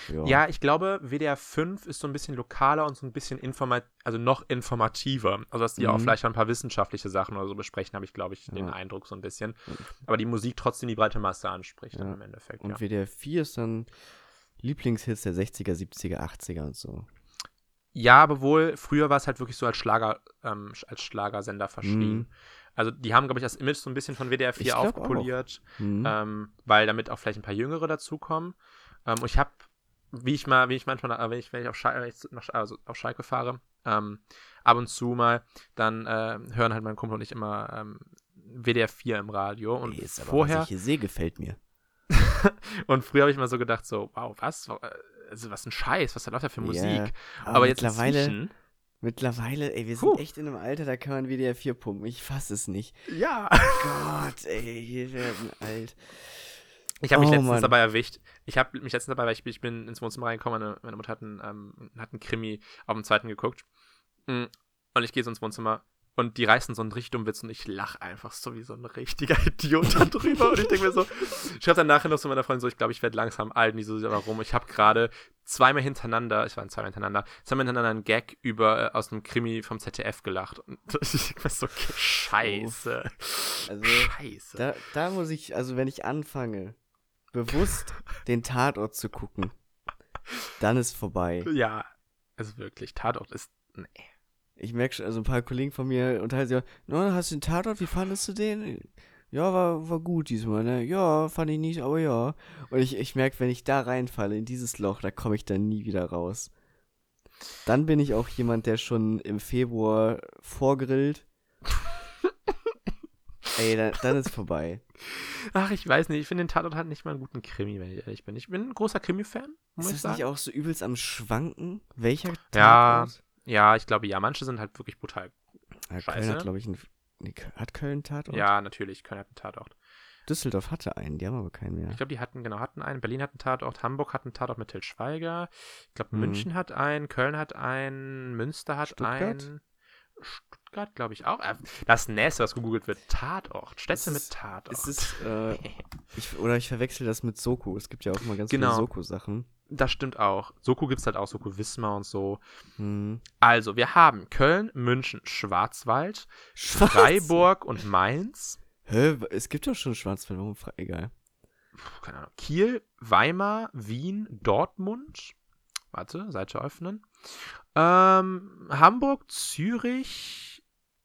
Ja. Ja, ich glaube, WDR 5 ist so ein bisschen lokaler und so ein bisschen informat also noch informativer. Also, dass die auch Mhm. vielleicht ein paar wissenschaftliche Sachen oder so besprechen, habe ich, glaube ich, den Ja. Eindruck so ein bisschen. Aber die Musik trotzdem die breite Masse anspricht dann Ja. im Endeffekt. Und. WDR 4 ist dann Lieblingshits der 60er, 70er, 80er und so. ja, aber wohl, früher war es halt wirklich so als Schlager, ähm, als Schlagersender verschrien. Mhm. Also, die haben, glaube ich, das Image so ein bisschen von WDR 4 Ich glaub aufpoliert. Hm. ähm, weil damit auch vielleicht ein paar Jüngere dazukommen. Ähm, und ich habe, wie ich mal, wie ich manchmal, äh, wenn ich, wenn ich auf, Schal wenn ich nach, Sch- also auf Schalke fahre, ähm, ab und zu mal, dann äh, hören halt mein Kumpel und ich immer ähm, WDR 4 im Radio. Und Ey, ist aber, vorher, was ich hier sehe, gefällt mir. und früher habe ich mal so gedacht, so, wow, was? Also, was ein Scheiß, was da läuft da für Musik? Aber, jetzt mittlerweile, mittlerweile, ey, wir Puh. sind echt in einem Alter, da kann man WDR 4 pumpen. Ich fass es nicht. ja. Gott, ey, hier werden alt. Ich habe mich Oh, letztens Mann. dabei erwischt. Ich habe mich letztens dabei, weil ich, ich bin ins Wohnzimmer reingekommen, meine, meine Mutter hat einen, ähm, hat einen Krimi auf dem zweiten geguckt. Mm, Und ich gehe so ins Wohnzimmer und die reißen so einen richtig dummen Witz und ich lache einfach so wie so ein richtiger Idiot da drüber. und ich denke mir so, ich schreibe dann nachher noch zu meiner Freundin so, ich glaube, ich werde langsam alt. Und die so, warum? Ich habe gerade zweimal hintereinander, ich war zweimal hintereinander, zweimal hintereinander einen Gag über, äh, aus einem Krimi vom ZDF gelacht. Und ich denke mir so, okay, scheiße. Also, Scheiße. Da, da muss ich, also wenn ich anfange, bewusst den Tatort zu gucken, dann ist vorbei. ja, also wirklich, Tatort ist, nee. Ich merke schon, also ein paar Kollegen von mir unterhalten sich, no, hast du den Tatort, wie fandest du den? Ja, war, war gut diesmal, ne? Ja, fand ich nicht, aber ja. Und ich, ich merke, wenn ich da reinfalle, in dieses Loch, da komme ich dann nie wieder raus. Dann bin ich auch jemand, der schon im Februar vorgrillt. Ey, dann, dann ist vorbei. Ach, ich weiß nicht. Ich finde den Tatort halt nicht mal einen guten Krimi, wenn ich ehrlich bin. Ich bin ein großer Krimi-Fan, Ist ich das sagen. nicht auch so übelst am Schwanken? Welcher Ja, Tatort? Ja, ich glaube, ja. Manche sind halt wirklich brutal. Ja, Köln Scheiße. hat, glaube ich, einen. Nee, hat Köln einen Tatort? Ja, natürlich. Köln hat einen Tatort. Düsseldorf hatte einen, die haben aber keinen mehr. Ich glaube, die hatten, genau, hatten einen. Berlin hat einen Tatort. Hamburg hat einen Tatort mit Til Schweiger. Ich glaube, Mhm. München hat einen. Köln hat einen. Münster hat Stuttgart? einen. Stuttgart, glaube ich, auch. Äh, Das nächste, was gegoogelt wird, Tatort. Städte mit Tatort. Ist es, äh, ich, oder ich verwechsel das mit Soko. Es gibt ja auch immer ganz Genau. viele Soko-Sachen. das stimmt auch. Soko gibt es halt auch, Soko Wismar und so. Hm. Also, wir haben Köln, München, Schwarzwald, Freiburg und Mainz. Hä? Es gibt doch schon Schwarzwald, warum? Egal. Puh, keine Ahnung. Kiel, Weimar, Wien, Dortmund. Warte, Seite öffnen. Ähm, Hamburg, Zürich,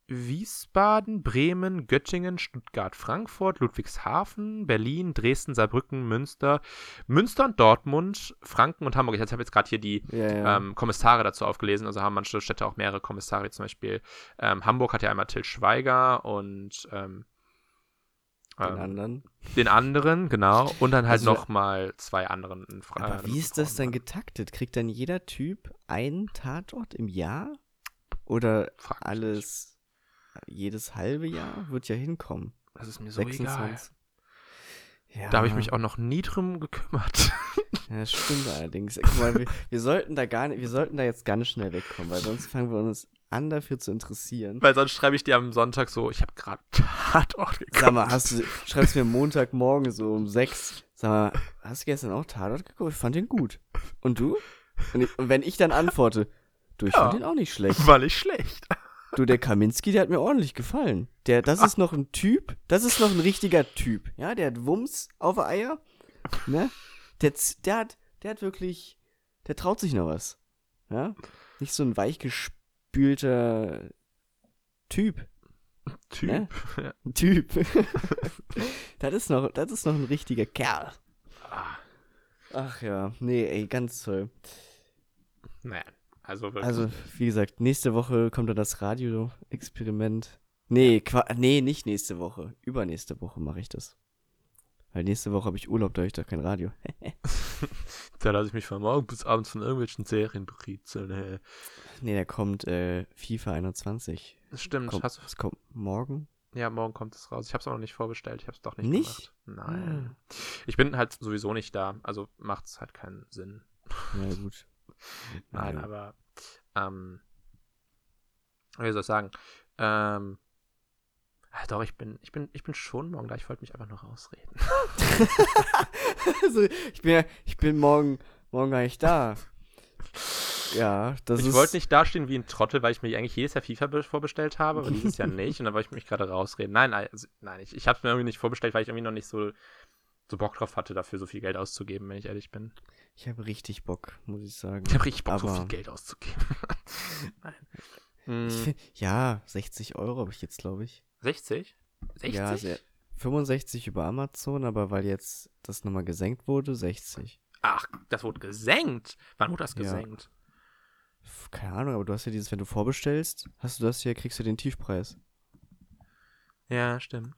Wiesbaden, Bremen, Göttingen, Stuttgart, Frankfurt, Ludwigshafen, Berlin, Dresden, Saarbrücken, Münster, Münster und Dortmund, Franken und Hamburg. Ich habe jetzt gerade hier die Ja, ja. ähm, Kommissare dazu aufgelesen. Also haben manche Städte auch mehrere Kommissare, zum Beispiel ähm, Hamburg hat ja einmal Till Schweiger und ähm, den ähm, anderen. den anderen, genau. Und dann halt Also- noch mal zwei anderen. in Fra- Aber wie ist das dann Frauen- getaktet? Kriegt dann jeder Typ einen Tatort im Jahr? Oder Frag alles, jedes halbe Jahr? Wird ja hinkommen. Das ist mir so egal. Ja, Da habe ich mich auch noch nie drum gekümmert. Ja, das stimmt allerdings. Guck mal, wir, wir sollten da gar nicht, wir sollten da jetzt ganz schnell wegkommen, weil sonst fangen wir uns an, dafür zu interessieren. Weil sonst schreibe ich dir am Sonntag so, ich habe gerade Tatort geguckt. Sag mal, hast du, schreibst mir Montagmorgen so um sechs. Sag mal, hast du gestern auch Tatort geguckt? Ich fand den gut. Und du? Und, ich, und wenn ich dann antworte, Du, ich Ja. fand den auch nicht schlecht. War nicht schlecht. Du, der Kaminski, der hat mir ordentlich gefallen. Der, das ist noch ein Typ, das ist noch ein richtiger Typ. Ja, der hat Wumms auf Eier. Ne? Der, der hat, der hat wirklich, der traut sich noch was. Ja? Nicht so ein weichgespülter Typ. Typ. Ne? Ja. Typ. das ist noch, das ist noch ein richtiger Kerl. Ah, Ach ja, nee, ey, ganz toll. naja, also wirklich. Also, wie gesagt, nächste Woche kommt dann das Radio-Experiment. Nee, qua nee, nicht nächste Woche. Übernächste Woche mache ich das. Weil nächste Woche habe ich Urlaub, da habe ich doch kein Radio. da lasse ich mich von morgen bis abends von irgendwelchen Serien beriezeln. Hey. Nee, da kommt äh, FIFA 21. Das stimmt. Kommt, Hast du, es kommt morgen. ja, morgen kommt es raus. Ich habe es auch noch nicht vorbestellt. Ich habe es doch nicht, Nicht? gemacht. Nein. Ich bin halt sowieso nicht da. Also macht es halt keinen Sinn. Ja, gut. Nein, Ja. aber ähm, wie soll ich sagen? Ähm, ah, doch, ich bin, ich bin, ich bin schon morgen da. Ich wollte mich einfach nur rausreden. also, ich bin ich bin morgen, morgen gar nicht da. Ja, das ich ist. wollte nicht dastehen wie ein Trottel, weil ich mir eigentlich jedes Jahr FIFA be- vorbestellt habe, aber dieses Jahr nicht. Und dann wollte ich mich gerade rausreden. Nein, also, nein, ich, ich habe es mir irgendwie nicht vorbestellt, weil ich irgendwie noch nicht so, so Bock drauf hatte, dafür so viel Geld auszugeben, wenn ich ehrlich bin. Ich habe richtig Bock, muss ich sagen. Ich habe richtig Bock, so Aber- viel Geld auszugeben. nein. Hm, find, ja, 60 Euro habe ich jetzt, glaube ich. 60? 60? Ja, sehr, 65 über Amazon, aber weil jetzt das nochmal gesenkt wurde, 60. Ach, das wurde gesenkt. Wann wurde das Ja. gesenkt? F- Keine Ahnung, aber du hast ja dieses, wenn du vorbestellst, hast du das hier, kriegst du den Tiefpreis. Ja, stimmt.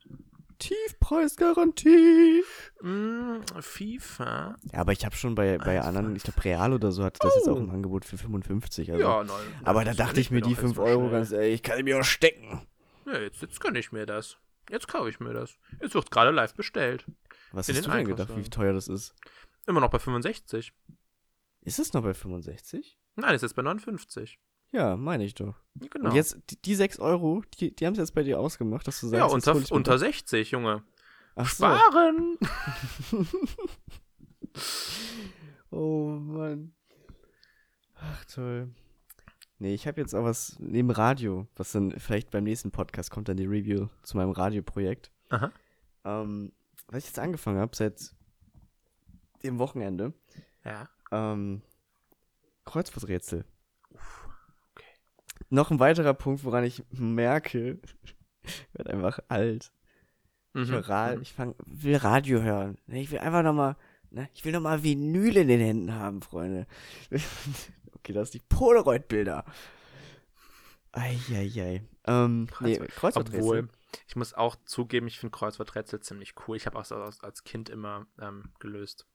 Tiefpreisgarantie. Mm, FIFA. Ja, aber ich habe schon bei, bei anderen, ich glaube Real oder so hatte das jetzt auch im Angebot für 55. Also. ja, nein. aber da dachte ich mir, die doch jetzt 5 mal Euro, schnell. ganz ehrlich, ich kann mir auch stecken. Ja, jetzt, jetzt gönne ich mir das. Jetzt kaufe ich mir das. Jetzt wird gerade live bestellt. Was In hast du denn gedacht, wie teuer das ist? Immer noch bei 65. Ist es noch bei 65? Nein, ist jetzt bei 59. Ja, meine ich doch. Genau. Und jetzt, die, die 6 Euro, die, die haben es jetzt bei dir ausgemacht, dass du sagst, ja, unter, unter das. 60, Junge. Ach so. Sparen! Oh Mann. Ach toll. Nee, ich habe jetzt auch was neben Radio, was dann vielleicht beim nächsten Podcast kommt, dann die Review zu meinem Radioprojekt. Aha. Ähm, was ich jetzt angefangen habe, seit dem Wochenende, Ja. ähm, Kreuzworträtsel. okay. Noch ein weiterer Punkt, woran ich merke, ich werde einfach alt. Ich, will, Mhm. Ra mhm. ich fang, will Radio hören. Ne, Ich will einfach nochmal, ne, ich will nochmal Vinyl in den Händen haben, Freunde. okay, das sind die Polaroid-Bilder. Eieiei. Ähm, nee, Also, Kreuzworträtsel. Obwohl, ich muss auch zugeben, ich finde Kreuzworträtsel ziemlich cool. Ich habe auch als, als Kind immer ähm, gelöst.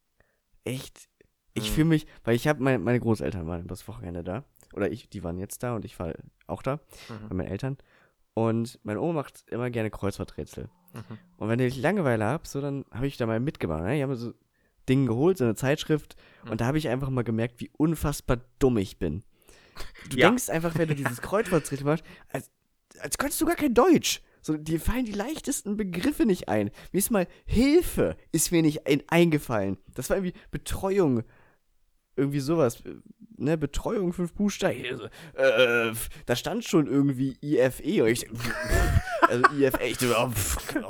Echt? Ich Mhm. fühle mich, weil ich habe, meine, meine Großeltern waren das Wochenende da. Oder ich, die waren jetzt da und ich war auch da Mhm. bei meinen Eltern. Und meine Oma macht immer gerne Kreuzworträtsel. Mhm. Und wenn ich Langeweile habe, so dann habe ich da mal mitgemacht. Ne? Ich habe mir so Dinge geholt, so eine Zeitschrift. Mhm. Und da habe ich einfach mal gemerkt, wie unfassbar dumm ich bin. Du Ja. denkst einfach, wenn du dieses Kreuzworträtsel machst, als, als könntest du gar kein Deutsch. So, dir fallen die leichtesten Begriffe nicht ein. Mir ist mal Hilfe ist mir nicht ein, eingefallen. Das war irgendwie Betreuung. Irgendwie sowas. Ne, Betreuung, fünf Buchstaben. Äh, da stand schon irgendwie IFE. Ich, also IFE, ich, oh,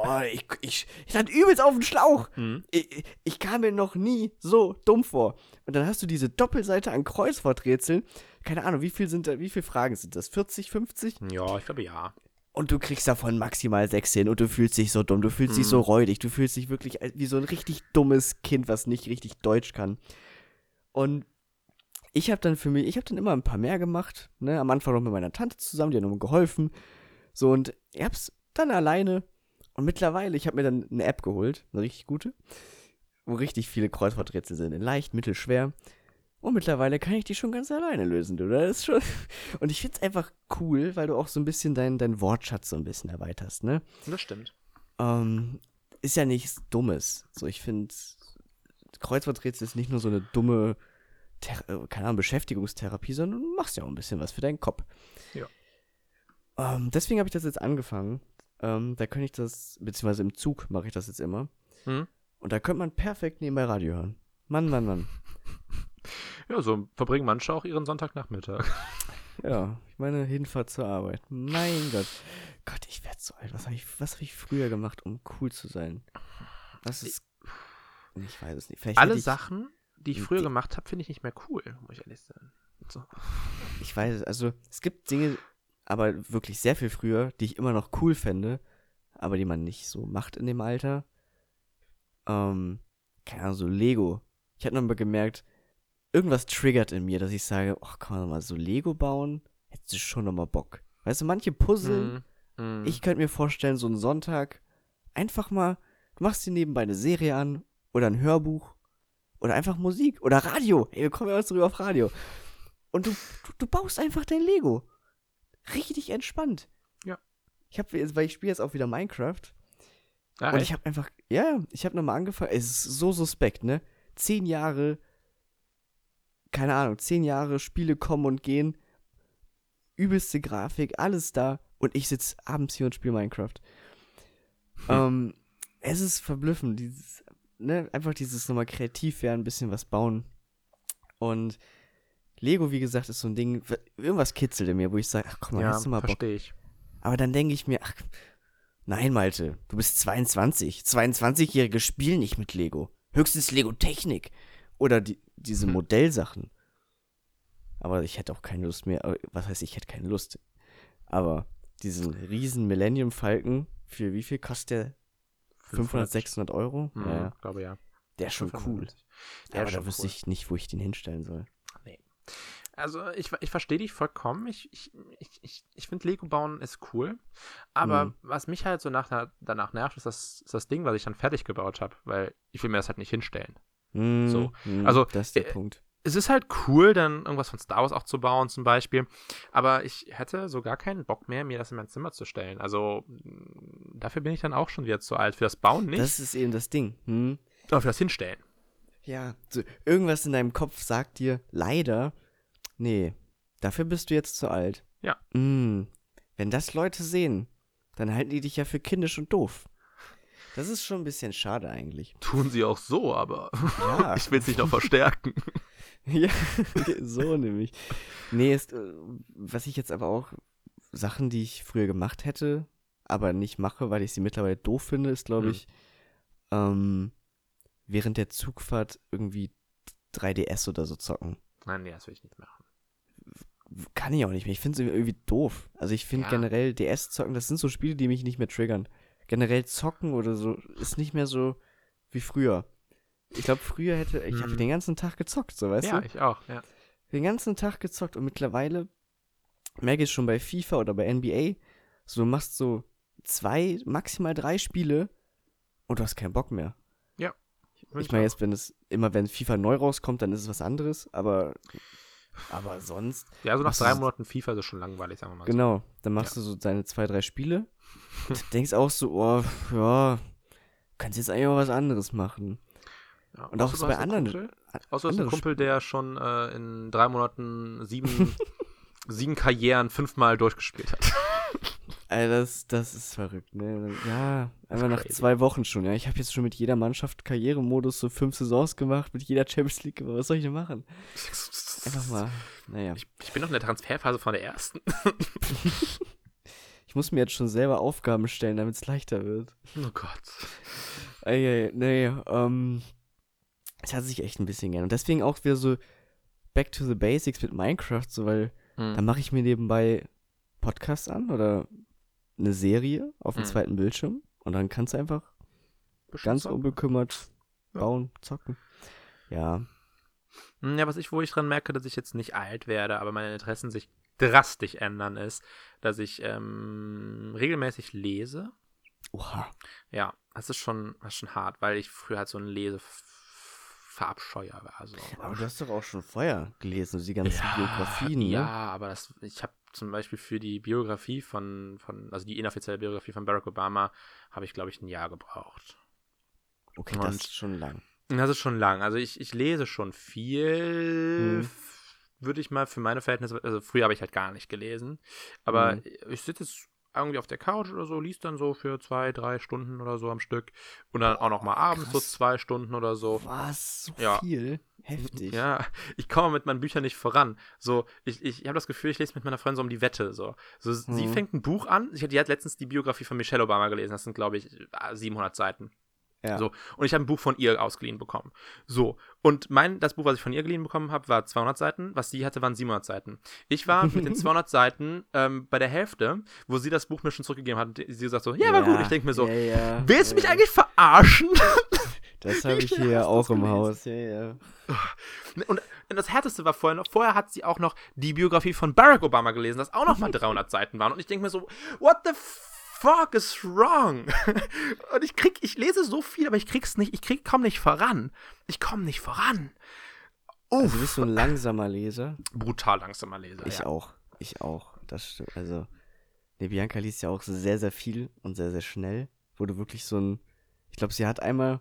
oh, ich, ich, ich stand übelst auf dem Schlauch. Mhm. Ich, ich kam mir noch nie so dumm vor. Und dann hast du diese Doppelseite an Kreuzworträtseln. Keine Ahnung, wie viel sind da, wie viele Fragen sind das? 40, 50? Ja, ich glaube ja. Und du kriegst davon maximal sechs hin und du fühlst dich so dumm, du fühlst dich Mhm. so räudig, du fühlst dich wirklich wie so ein richtig dummes Kind, was nicht richtig Deutsch kann. Und ich habe dann für mich, ich habe dann immer ein paar mehr gemacht, ne, am Anfang noch mit meiner Tante zusammen, die hat mir geholfen. So und ich hab's dann alleine und mittlerweile, ich habe mir dann eine App geholt, eine richtig gute, wo richtig viele Kreuzworträtsel sind, in leicht, mittel, schwer. Und mittlerweile kann ich die schon ganz alleine lösen, du. Das ist schon. Und ich find's einfach cool, weil du auch so ein bisschen deinen dein Wortschatz so ein bisschen erweiterst, ne? Das stimmt. Ähm, ist ja nichts Dummes. So, ich finde, Kreuzworträtsel ist nicht nur so eine dumme, Thera äh, keine Ahnung, Beschäftigungstherapie, sondern du machst ja auch ein bisschen was für deinen Kopf. Ja. Ähm, deswegen habe ich das jetzt angefangen. Ähm, da könnte ich das, beziehungsweise im Zug mache ich das jetzt immer. Mhm. Und da könnte man perfekt nebenbei Radio hören. Mann, Mann, Mann. Ja, so verbringen manche auch ihren Sonntagnachmittag. Ja, ich meine Hinfahrt zur Arbeit. Mein Gott. Gott, ich werde so alt. Was habe ich, was hab ich früher gemacht, um cool zu sein? Das ist. Ich weiß es nicht. Vielleicht Alle ich, Sachen, die ich die- früher gemacht habe, finde ich nicht mehr cool, muss ich ehrlich sein. So. Ich weiß es. Also, es gibt Dinge, aber wirklich sehr viel früher, die ich immer noch cool fände, aber die man nicht so macht in dem Alter. Ähm, keine Ahnung, so Lego. Ich habe nochmal gemerkt, irgendwas triggert in mir, dass ich sage, ach, kann man mal so Lego bauen? Hättest du schon nochmal Bock. Weißt du, manche Puzzle, Mm, mm. Ich könnte mir vorstellen, so einen Sonntag einfach mal, du machst dir nebenbei eine Serie an oder ein Hörbuch oder einfach Musik oder Radio. Ey, wir kommen ja jetzt drüber auf Radio. Und du, du, du baust einfach dein Lego. Richtig entspannt. Ja. Ich habe weil ich spiele jetzt auch wieder Minecraft Ah, und echt? ich habe einfach, ja, ich habe nochmal angefangen. Es ist so suspekt, ne? Zehn Jahre, keine Ahnung, zehn Jahre Spiele kommen und gehen, übelste Grafik, alles da und ich sitze abends hier und spiele Minecraft. Ähm, es ist verblüffend, dieses, ne, einfach dieses nochmal kreativ werden, ein bisschen was bauen. Und Lego, wie gesagt, ist so ein Ding, irgendwas kitzelt in mir, wo ich sage, ach komm mal, ja, hast du mal Bock. verstehe ich. Aber dann denke ich mir, ach, nein, Malte, du bist 22. 22-Jährige spielen nicht mit Lego. Höchstens Lego Technik. Oder die, diese Hm. Modellsachen. Aber ich hätte auch keine Lust mehr. Was heißt, ich hätte keine Lust. Aber diesen riesen Millennium Falcon, für wie viel kostet der? 500, 600 Euro? Mhm, Ja, glaube ja. Der ist schon cool. 95. Der aber ist da wüsste cool. ich nicht, wo ich den hinstellen soll. Also ich, ich verstehe dich vollkommen. Ich, ich, ich, ich, finde Lego bauen ist cool. Aber Mhm. was mich halt so nach, danach nervt, ist das, ist das Ding, was ich dann fertig gebaut habe. Weil ich will mir das halt nicht hinstellen. Mm, So. mm, Also, Das ist der äh, Punkt. Es ist halt cool, dann irgendwas von Star Wars auch zu bauen zum Beispiel. Aber ich hätte so gar keinen Bock mehr, mir das in mein Zimmer zu stellen. Also mh, dafür bin ich dann auch schon wieder zu alt. Für das Bauen nicht, Das ist eben das Ding. Hm? aber für das Hinstellen. Ja, so, irgendwas in deinem Kopf sagt dir leider, nee, dafür bist du jetzt zu alt. Ja. Mm, wenn das Leute sehen, dann halten die dich ja für kindisch und doof. Das ist schon ein bisschen schade eigentlich. Tun sie auch so, aber Ja, ich will es nicht noch verstärken. ja so nämlich. Nee, ist, äh, was ich jetzt aber auch, Sachen, die ich früher gemacht hätte, aber nicht mache, weil ich sie mittlerweile doof finde, ist, glaube Hm. ich, ähm, während der Zugfahrt irgendwie 3DS oder so zocken. Nein, nee, das will ich nicht machen. Kann ich auch nicht mehr. Ich finde es irgendwie doof. Also ich finde Ja. generell DS zocken, das sind so Spiele, die mich nicht mehr triggern. Generell zocken oder so ist nicht mehr so wie früher. Ich glaube, früher hätte ich habe Hm. den ganzen Tag gezockt, so weißt ja, du? ich auch, ja. Den ganzen Tag gezockt und mittlerweile merke ich schon bei FIFA oder bei NBA, so du machst so zwei, maximal drei Spiele und du hast keinen Bock mehr. Ich meine jetzt, wenn es immer wenn FIFA neu rauskommt, dann ist es was anderes, aber aber sonst Ja, so nach drei Monaten FIFA ist es schon langweilig, sagen wir mal Genau, dann machst du so deine zwei, drei Spiele und denkst auch so, oh, ja, kannst jetzt eigentlich auch was anderes machen. Ja, Und auch so bei anderen- Kumpel, außer andere Kumpel, der schon äh, in drei Monaten sieben, sieben Karrieren fünfmal durchgespielt hat. Ey, das, das ist verrückt, ne? Ja, einfach nach zwei Wochen schon, ja. Ich habe jetzt schon mit jeder Mannschaft Karrieremodus so fünf Saisons gemacht, mit jeder Champions League, aber was soll ich denn machen? Einfach mal, naja. Ich, ich bin noch in der Transferphase von der ersten. Ich muss mir jetzt schon selber Aufgaben stellen, damit es leichter wird. Oh Gott. Ey, ey, nee, ähm, es hat sich echt ein bisschen gern. Und deswegen auch wieder so back to the basics mit Minecraft, so, weil Hm. dann mache ich mir nebenbei Podcasts an oder eine Serie auf dem Mhm. zweiten Bildschirm und dann kannst du einfach ganz Bestimmt unbekümmert Ja. bauen, zocken. Ja, Hm, Ja, was ich, wo ich dran merke, dass ich jetzt nicht alt werde, aber meine Interessen sich drastisch ändern, ist, dass ich ähm, regelmäßig lese. oha. Ja, das ist schon, das ist schon hart, weil ich früher halt so ein Leseverabscheuer war. So. Aber du hast doch auch schon vorher gelesen, die ganzen Biografien, ne? Ja, aber das, ich habe zum Beispiel für die Biografie von, von, also die inoffizielle Biografie von Barack Obama, habe ich, glaube ich, ein Jahr gebraucht. Okay, das Und- ist schon lang. Das ist schon lang. Also ich, ich lese schon viel, Hm. würde ich mal für meine Verhältnisse, also früher habe ich halt gar nicht gelesen. Aber Hm. ich sitze jetzt irgendwie auf der Couch oder so, liest dann so für zwei, drei Stunden oder so am Stück. Und dann auch noch mal abends so krass. zwei Stunden oder so. Was? So Ja. viel? Heftig. Ja, ich komme mit meinen Büchern nicht voran. So, ich, ich, ich habe das Gefühl, ich lese mit meiner Freundin so um die Wette. So, so sie Mhm. fängt ein Buch an. Ich, die hat letztens die Biografie von Michelle Obama gelesen. Das sind, glaube ich, 700 Seiten. Ja. So, und ich habe ein Buch von ihr ausgeliehen bekommen. So, und mein, das Buch, was ich von ihr geliehen bekommen habe, war 200 Seiten. Was sie hatte, waren 700 Seiten. Ich war mit den 200 Seiten ähm, bei der Hälfte, wo sie das Buch mir schon zurückgegeben hat. Und sie gesagt so, ja, war gut. Ich denke mir so, ja, ja, willst du mich ja. eigentlich verarschen? Das habe ich hier auch im gelesen? Haus. Ja, ja. Und das Härteste war vorher noch, vorher hat sie auch noch die Biografie von Barack Obama gelesen, das auch noch mal 300 Seiten waren. Und ich denke mir so, what the fuck is wrong? Und ich krieg, ich lese so viel, aber ich krieg's nicht, ich krieg, komm nicht voran. Ich komme nicht voran. Uff. Also bist du ein langsamer Leser? Brutal langsamer Leser. Ich ja. auch. Ich auch. Das stimmt. Also, ne, Bianca liest ja auch sehr, sehr viel und sehr, sehr schnell. Du wirklich so ein. Ich glaube, sie hat einmal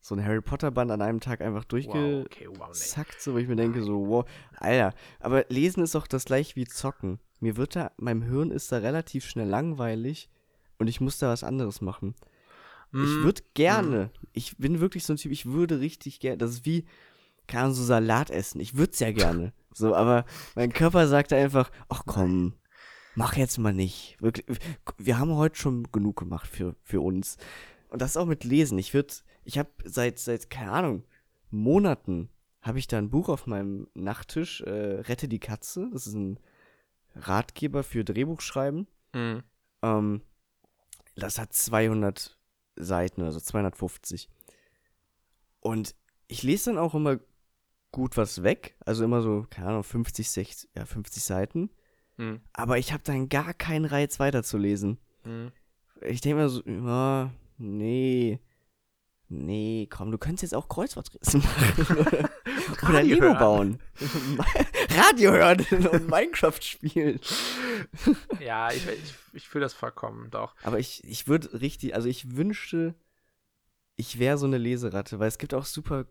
so ein Harry Potter Band an einem Tag einfach Wow, durchgesackt, okay, wow, nee. so, wo ich mir denke, so, wow, Alter. Aber lesen ist auch das gleich wie zocken. Mir wird da, meinem Hirn ist da relativ schnell langweilig und ich muss da was anderes machen. Ich Mm, würde gerne, ich bin wirklich so ein Typ, ich würde richtig gerne, das ist wie, keine Ahnung, so Salat essen. Ich würde es ja gerne. So, aber mein Körper sagt einfach, ach komm, mach jetzt mal nicht. Wirklich, wir haben heute schon genug gemacht für, für uns. Und das auch mit Lesen. Ich würde, ich habe seit, seit, keine Ahnung, Monaten habe ich da ein Buch auf meinem Nachttisch, äh, Rette die Katze. Das ist ein Ratgeber für Drehbuchschreiben. mm, Ähm, das hat 200 Seiten, also 250. Und ich lese dann auch immer gut was weg. Also immer so, keine Ahnung, 50, 60, ja, 50 Seiten. mm, Aber ich habe dann gar keinen Reiz weiterzulesen. mm. Ich denke mir so, ja, nee. Nee, komm, du könntest jetzt auch Kreuzworträtsel machen. oder oder Lego bauen. Radio hören und Minecraft spielen. Ja, ich, ich, ich fühle das vollkommen, doch. Aber ich, ich würde richtig, also ich wünschte, ich wäre so eine Leseratte, weil es gibt auch super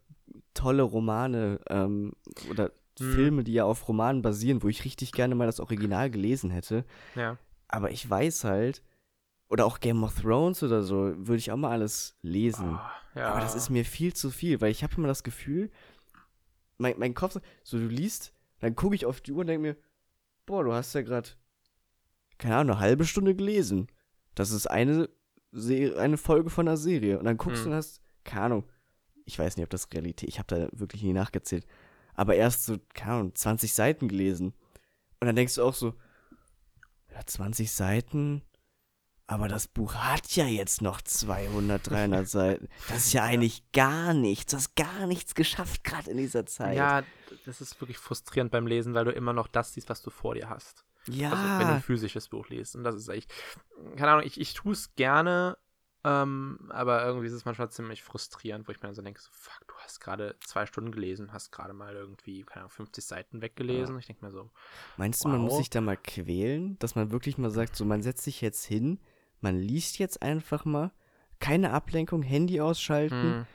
tolle Romane ähm, oder Hm. Filme, die ja auf Romanen basieren, wo ich richtig gerne mal das Original gelesen hätte. Ja. Aber ich weiß halt, oder auch Game of Thrones oder so, würde ich auch mal alles lesen. Oh, ja. Aber das ist mir viel zu viel, weil ich habe immer das Gefühl, mein, mein Kopf, so du liest, dann gucke ich auf die Uhr und denke mir, boah, du hast ja gerade, keine Ahnung, eine halbe Stunde gelesen. Das ist eine, Se eine Folge von einer Serie. Und dann guckst du Mhm. und hast, keine Ahnung, ich weiß nicht, ob das Realität, ich habe da wirklich nie nachgezählt, aber erst so, keine Ahnung, 20 Seiten gelesen. Und dann denkst du auch so, ja, 20 Seiten, aber das Buch hat ja jetzt noch 200, 300 Seiten. Das ist ja eigentlich gar nichts. Du hast gar nichts geschafft, gerade in dieser Zeit. Ja, das ist wirklich frustrierend beim Lesen, weil du immer noch das siehst, was du vor dir hast. ja. Also, wenn du ein physisches Buch liest. Und das ist echt, keine Ahnung, ich, ich tue es gerne, ähm, aber irgendwie ist es manchmal ziemlich frustrierend, wo ich mir dann so denke, so, fuck, du hast gerade zwei Stunden gelesen, hast gerade mal irgendwie, keine Ahnung, 50 Seiten weggelesen. Ich denke mir so, Meinst du, man muss Wow. sich da mal quälen, dass man wirklich mal sagt, so man setzt sich jetzt hin, man liest jetzt einfach mal, keine Ablenkung, Handy ausschalten, hm,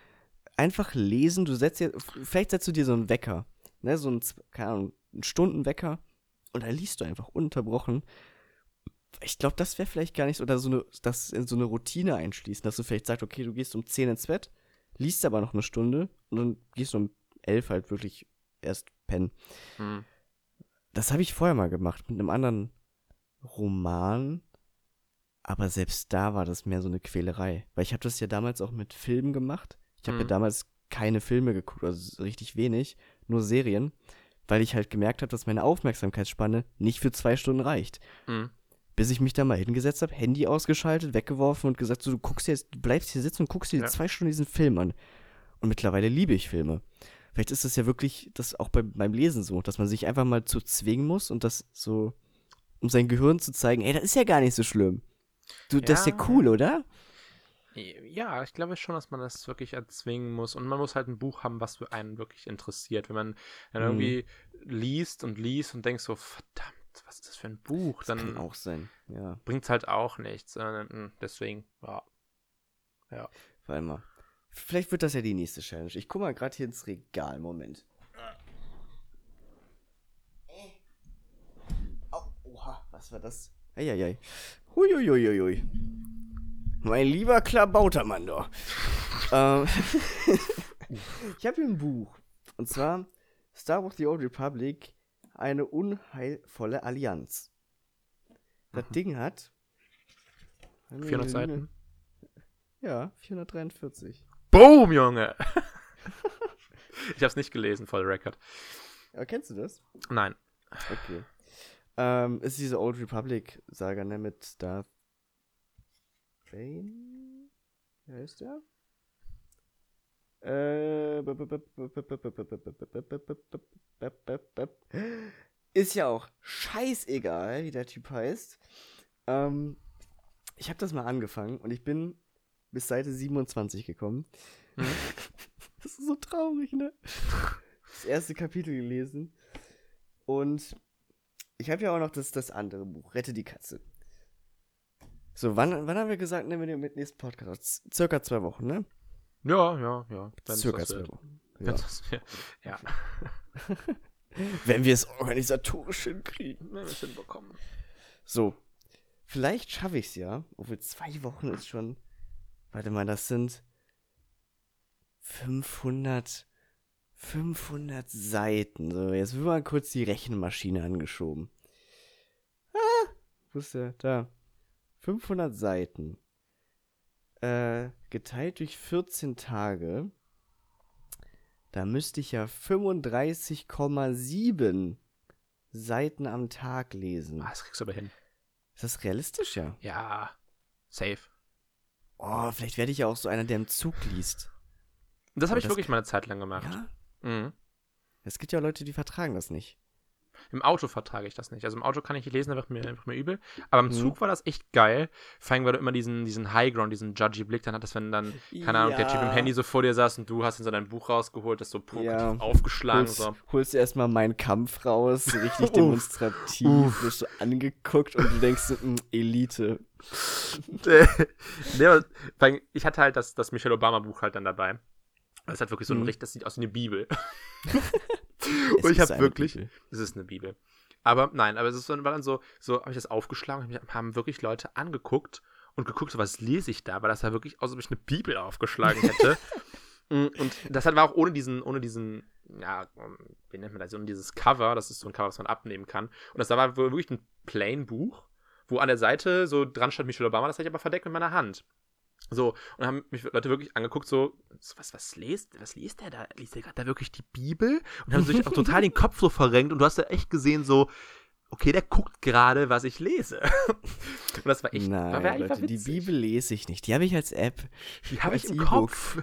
einfach lesen. Du setzt jetzt, vielleicht setzt du dir so einen Wecker, ne, so ein, keine Ahnung, einen Stundenwecker und dann liest du einfach unterbrochen. Ich glaube, das wäre vielleicht gar nicht so, oder so eine, das in so eine Routine einschließen, dass du vielleicht sagst, okay, du gehst um 10 ins Bett, liest aber noch eine Stunde und dann gehst du um 11 halt wirklich erst pennen. hm, Das habe ich vorher mal gemacht mit einem anderen Roman, aber selbst da war das mehr so eine Quälerei, weil ich habe das ja damals auch mit Filmen gemacht. Ich habe ja Mhm. damals keine Filme geguckt, also richtig wenig, nur Serien, weil ich halt gemerkt habe, dass meine Aufmerksamkeitsspanne nicht für zwei Stunden reicht. hm. Bis ich mich da mal hingesetzt habe, Handy ausgeschaltet, weggeworfen und gesagt, so, du guckst jetzt, du bleibst hier sitzen und guckst dir Ja. zwei Stunden diesen Film an. Und mittlerweile liebe ich Filme. Vielleicht ist es ja wirklich das auch bei, beim Lesen so, dass man sich einfach mal zu zwingen muss und das so, um sein Gehirn zu zeigen, ey, das ist ja gar nicht so schlimm. Du, das ist ja Ja. cool, oder? Ja, ich glaube schon, dass man das wirklich erzwingen muss. Und man muss halt ein Buch haben, was für einen wirklich interessiert. Wenn man dann Mhm. irgendwie liest und liest und denkt so, verdammt, was ist das für ein Buch? Das kann Dann auch sein, ja. bringt es halt auch nichts. Äh, Deswegen, ja. Warte mal. Vielleicht wird das ja die nächste Challenge. Ich guck mal gerade hier ins Regal. Moment. Oh, oha, was war das? Eieiei. Huiuiuiui. Mein lieber Klabautermann doch. ähm, ich habe hier ein Buch. Und zwar Star Wars The Old Republic, eine unheilvolle Allianz. Das Ding hat. 400 Seiten. Ja, 443. Boom, Junge! ich hab's nicht gelesen, voll Record. Aber kennst du das? Nein. Okay. Ähm, ist diese Old Republic Saga, ne, mit Darth Bane? Wie heißt der? Äh, ist ja auch scheißegal, wie der Typ heißt. Ähm, ich habe das mal angefangen und ich bin bis Seite 27 gekommen. Mhm. Das ist so traurig, ne? Das erste Kapitel gelesen. Und ich habe ja auch noch das, das andere Buch, Rette die Katze. So, wann, wann haben wir gesagt, nehmen wir den mit nächsten Podcast? Circa zwei Wochen, ne? Ja, ja, ja. wenn's Circa zwei. Wochen. Ja. Ja. Wenn wir es organisatorisch hinkriegen. Wenn wir es hinbekommen. So, vielleicht schaffe ich es ja. Obwohl zwei Wochen ist schon. Warte mal, das sind 500, 500 Seiten. So, jetzt wird mal kurz die Rechenmaschine angeschoben. Ah, wo ist der? Da. 500 Seiten. Äh, geteilt durch 14 Tage. Da müsste ich ja 35,7 Seiten am Tag lesen. Ah, das kriegst du aber hin. Ist das realistisch, ja? Ja. Safe. Oh, vielleicht werde ich ja auch so einer, der im Zug liest. Das habe ich wirklich mal eine Zeit lang gemacht. Ja? Mhm. Es gibt ja Leute, die vertragen das nicht. Im Auto vertrage ich das nicht. Also im Auto kann ich nicht lesen, da wird mir einfach mir übel. Aber im Mhm. Zug war das echt geil. Vor allem, weil du immer diesen, diesen Highground, diesen judgy Blick dann hattest, wenn dann, keine Ahnung, der Typ im. Handy so vor dir saß und du hast in so dein Buch rausgeholt, das so Ja. aufgeschlagen. Holst, So. holst erstmal meinen Kampf raus, richtig demonstrativ, Uff. wirst so angeguckt und du denkst so, "Mm, Elite. nee, ich hatte halt das, das Michelle Obama-Buch halt dann dabei. Das halt wirklich so ein Mhm. richtig, das sieht aus wie eine Bibel. Und ich habe wirklich, Bibel. es ist eine Bibel. Aber nein, aber es ist so, war dann so, so habe ich das aufgeschlagen und mich haben wirklich Leute angeguckt und geguckt, so was lese ich da, weil das sah wirklich aus, als ob ich eine Bibel aufgeschlagen hätte. Mm, und das hat- war auch ohne diesen, ohne diesen, ja, um, wie nennt man das, ohne dieses Cover, das ist so ein Cover, was man abnehmen kann. Und das war wirklich ein plain Buch, wo an der Seite so dran stand Michelle Obama, das hatte ich aber verdeckt mit meiner Hand. So, und haben mich Leute wirklich angeguckt, so, was, was liest, was liest der da? Liest der gerade da wirklich die Bibel? Und haben sich auch total den Kopf so verrenkt und du hast da echt gesehen, so, okay, der guckt gerade, was ich lese. und das war echt, Nein, war, war, war Leute, die. Bibel lese ich nicht. Die habe ich als App. Die habe ich im E-Book. Kopf.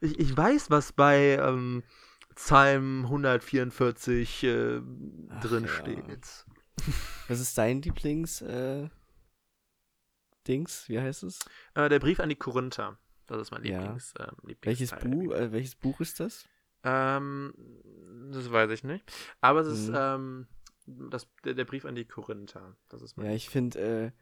Ich, ich weiß, was bei ähm, Psalm 144 äh, drin ja. steht. Was ist dein Lieblings, äh, Dings? Wie heißt es? Äh, der Brief an die Korinther. Das ist mein Ja. Lieblings, ähm, Welches Lieblingsteil der Buch, Bibel. äh, welches Buch ist das? Ähm, das weiß ich nicht. Aber es ist Mhm. ähm, das, der, der Brief an die Korinther. Das ist mein Ja, ich finde,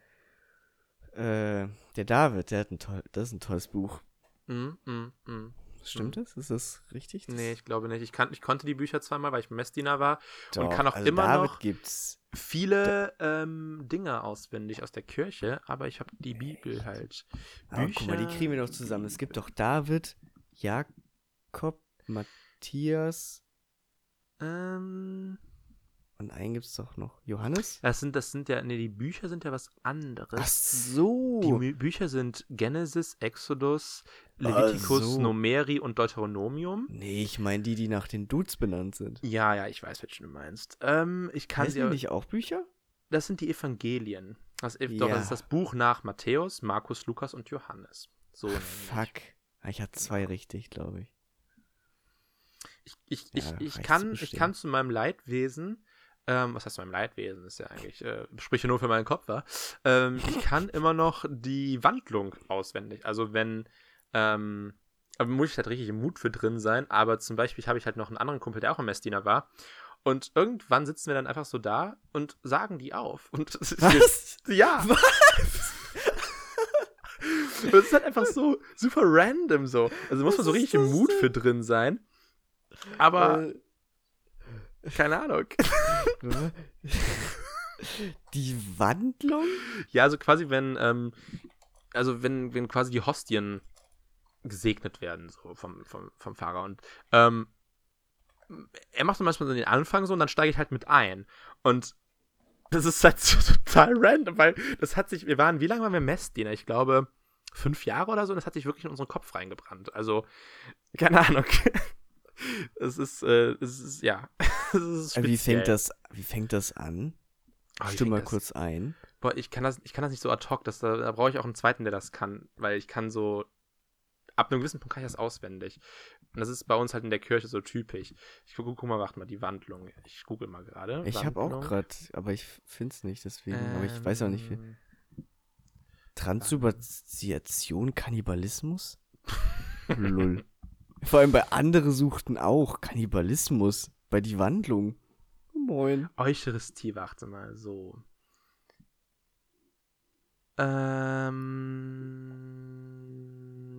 äh, äh, der David, der hat ein toll, das ist ein tolles Buch. Mhm, mhm, mhm. Stimmt das? Ist das richtig? Das Nee, ich glaube nicht. Ich, kann, ich konnte die Bücher zweimal, weil ich Messdiener war. Doch, kann auch also immer David noch- gibt's. Viele ähm, Dinge auswendig aus der Kirche, aber ich habe die Bibel halt. Aber guck mal, die kriegen wir doch zusammen. Es gibt doch David, Jakob, Matthias Ähm, und einen gibt's doch noch. Johannes? das sind, das sind ja, nee, die Bücher sind ja was anderes. Ach so. Die Bücher sind Genesis, Exodus, Leviticus, so. Numeri und Deuteronomium. Nee, ich meine die, die nach den Dudes benannt sind. Ja, ja, ich weiß, welchen du meinst. Ähm, ich kann Heißen sie nicht auch Bücher? Das sind die Evangelien. Das, Ev- doch, Ja. das ist das Buch nach Matthäus, Markus, Lukas und Johannes. So. Fuck. Ich hatte zwei richtig, glaube ich. Ich, ich, Ja, ich, ich, kann, zu ich kann zu meinem Leidwesen, ähm, was heißt zu meinem Leidwesen, ist ja eigentlich, äh, spreche nur für meinen Kopf, wa? Ähm, ich kann immer noch die Wandlung auswendig. Also wenn, ähm, aber muss ich halt richtig im Mut für drin sein, aber zum Beispiel habe ich halt noch einen anderen Kumpel, der auch im Messdiener war. Und irgendwann sitzen wir dann einfach so da und sagen die auf. Und Was? ja. Was? Es ist halt einfach so super random so. Also muss man so richtig im das Mut denn? für drin sein. Aber Äh, keine Ahnung. Die Wandlung? Ja, also quasi, wenn, ähm, also wenn, wenn quasi die Hostien gesegnet werden, so vom, vom, vom Fahrer. Und ähm, er macht dann manchmal so den Anfang so und dann steige ich halt mit ein. Und das ist halt so total random, weil das hat sich, wir waren, wie lange waren wir Messdiener? Ich glaube, fünf Jahre oder so, und das hat sich wirklich in unseren Kopf reingebrannt. Also, keine Ahnung. es ist, äh, es ist, ja. es ist Wie speziell. fängt das, wie fängt das an? Oh, wie Stimme mal das- kurz ein. Boah, ich kann das, ich kann das nicht so ad hoc, das, da, da brauche ich auch einen zweiten, der das kann, weil ich kann so, ab einem gewissen Punkt kann ich das auswendig. Und das ist bei uns halt in der Kirche so typisch. Ich guck, guck mal, warte mal, die Wandlung. Ich google mal gerade. Ich habe auch gerade, aber ich find's nicht, deswegen. aber ich weiß auch nicht viel. Ähm, Transubstantiation, Kannibalismus? Lull. Vor allem bei andere suchten auch Kannibalismus bei die Wandlung. Moin. Eucharistie, warte mal, so. Ähm.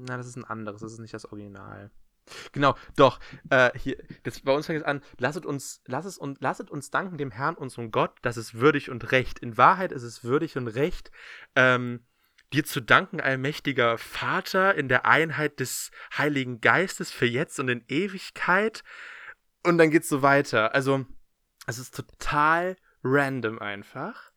Na, das ist ein anderes, das ist nicht das Original. Genau, doch. Äh, hier, das, bei uns fängt es an, lasset uns, lasset, uns, lasset uns danken dem Herrn, unserem Gott, das ist würdig und recht. In Wahrheit ist es würdig und recht, ähm, dir zu danken, allmächtiger Vater, in der Einheit des Heiligen Geistes für jetzt und in Ewigkeit. Und dann geht's so weiter. Also, es ist total random einfach.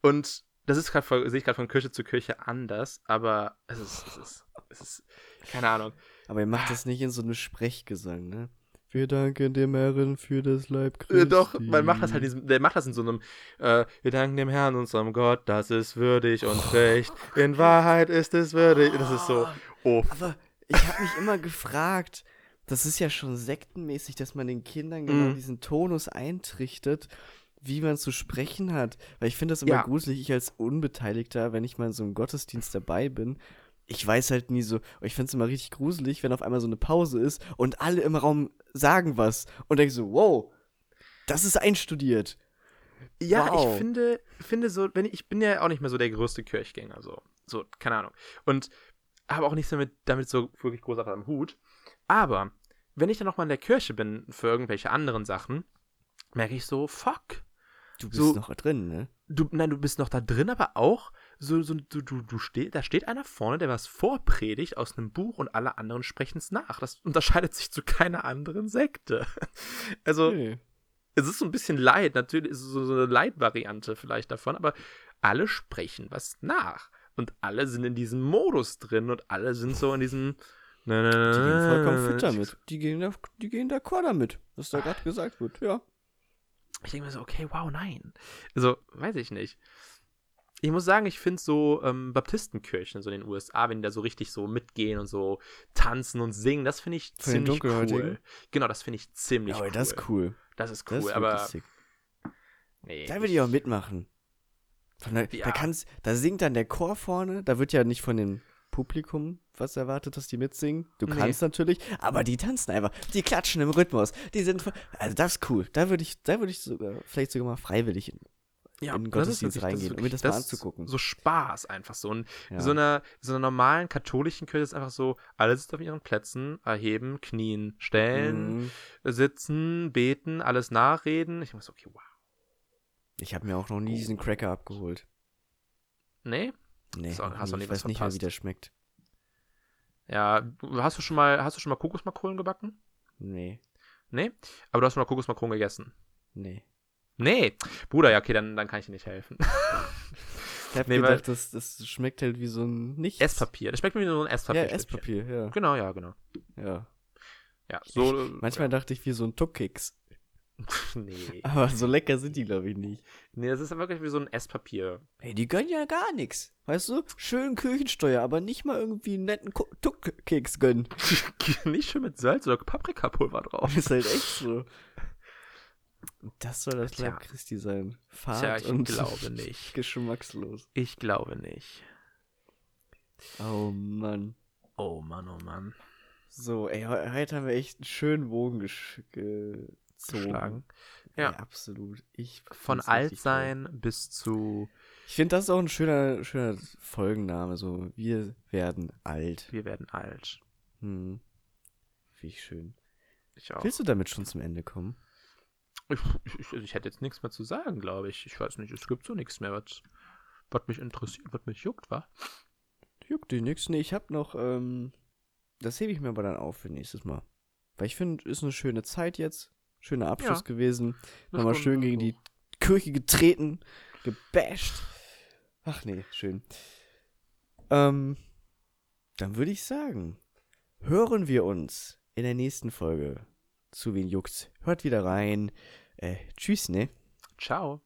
Und das ist gerade, sehe ich gerade von Kirche zu Kirche anders, aber es ist, es ist, es ist, keine Ahnung. Aber ihr macht das nicht in so eine Sprechgesang, ne? Wir danken dem Herrn für das Leib Christi. Äh, doch, man macht das halt, in diesem, der macht das in so einem, äh, wir danken dem Herrn, unserem Gott, das ist würdig und recht. In Wahrheit ist es würdig. Das ist so, oh, Aber ich habe mich immer gefragt, das ist ja schon sektenmäßig, dass man den Kindern genau Mhm. diesen Tonus eintrichtet, wie man zu sprechen hat. Weil ich finde das immer Ja. gruselig, ich als Unbeteiligter, wenn ich mal in so einem Gottesdienst dabei bin. Ich weiß halt nie so, ich finde es immer richtig gruselig, wenn auf einmal so eine Pause ist und alle im Raum sagen was und denke so, wow, das ist einstudiert. Ja, Wow. ich finde, finde so, wenn ich, ich bin ja auch nicht mehr so der größte Kirchgänger, so, so, keine Ahnung. Und habe auch nichts damit, damit so wirklich großartig am Hut. Aber wenn ich dann noch mal in der Kirche bin für irgendwelche anderen Sachen, merke ich so, fuck. Du bist So- noch drin, ne? Du, nein, du bist noch da drin, aber auch so, so du, du, du steh, da steht einer vorne, der was vorpredigt aus einem Buch und alle anderen sprechen es nach. Das unterscheidet sich zu keiner anderen Sekte. Also, Nee. es ist so ein bisschen Leid, natürlich ist es so, so eine Leitvariante vielleicht davon, aber alle sprechen was nach. Und alle sind in diesem Modus drin und alle sind so in diesem. Die gehen vollkommen fit damit. Die gehen da, die gehen d'accord damit, was da gerade gesagt wird, ja. Ich denke mir so, okay, wow, nein. Also, weiß ich nicht. Ich muss sagen, ich finde so ähm, Baptistenkirchen so in den USA, wenn die da so richtig so mitgehen und so tanzen und singen, das finde ich den ziemlich cool. Genau, das finde ich ziemlich aber cool. das ist cool. Das ist Das cool, ist aber nee. Da würde ich auch mitmachen. Der, Ja. da, da singt dann der Chor vorne, da wird ja nicht von dem Publikum was erwartet, dass die mitsingen. Du Nee. kannst natürlich, aber die tanzen einfach. Die klatschen im Rhythmus. Die sind, also das ist cool. Da würde ich, da würde ich sogar, vielleicht sogar mal freiwillig in, ja, in das Gottesdienst wirklich- reingehen, um mir wirklich- das mal anzugucken. So Spaß einfach so. Und ja. so einer so einer normalen katholischen Kirche ist einfach so, alle sitzen auf ihren Plätzen, erheben, knien, stellen, Mhm. sitzen, beten, alles nachreden. Ich muss so, okay, wow. Ich habe mir auch noch nie Oh. diesen Cracker abgeholt. Nee? Nee, hast nie. nie ich weiß nicht mehr, wie verpasst. der schmeckt. Ja, hast du schon mal, hast du schon mal Kokosmakronen gebacken? Nee, Nee? Aber du hast schon mal Kokosmakronen gegessen. nee. Nee. Bruder, ja, okay, dann, dann kann ich dir nicht helfen. Ich hab Nee, gedacht, das, das schmeckt halt wie so ein Nichts. Esspapier. Das schmeckt mir wie so ein Esspapier. Ja, Esspapier, ja. Genau, ja, genau. ja. Ja, so. äh, Manchmal dachte ich wie so ein Tuckkeks. Nee. Aber so lecker sind die, glaube ich, nicht. Nee, das ist wirklich wie so ein Esspapier. Ey, die gönnen ja gar nichts. Weißt du? Schön Kirchensteuer, aber nicht mal irgendwie einen netten Tuckkeks gönnen. nicht schön mit Salz oder Paprikapulver drauf. ist halt echt so. Das soll das. Leib Christi sein. Fahrt Tja, ich und glaube nicht. geschmackslos. Ich glaube nicht. Oh Mann. Oh Mann, oh Mann. So, ey, he- heute haben wir echt einen schönen Bogen gesch gezogen. Geschlagen. Ja, Ja. absolut. Ich Von find's richtig Altsein bis zu. Ich finde, das ist auch ein schöner, schöner Folgenname. So, wir werden alt. Wir werden alt. Hm. Finde ich schön. Ich auch. Willst du damit schon zum Ende kommen? Ich, ich, ich hätte jetzt nichts mehr zu sagen, glaube ich. Ich weiß nicht, es gibt so nichts mehr, was, was mich interessiert, was mich juckt, wa? Juckt die nix. Nee, ich hab noch, ähm, das hebe ich mir aber dann auf für nächstes Mal. Weil ich finde, ist eine schöne Zeit jetzt. Schöner Abschluss Ja. gewesen. Nochmal schön gegen die Kirche getreten, gebasht. Ach nee, schön. Ähm, dann würde ich sagen, hören wir uns in der nächsten Folge. Zu wen juckt's? Hört wieder rein. Äh, tschüss, ne? Ciao.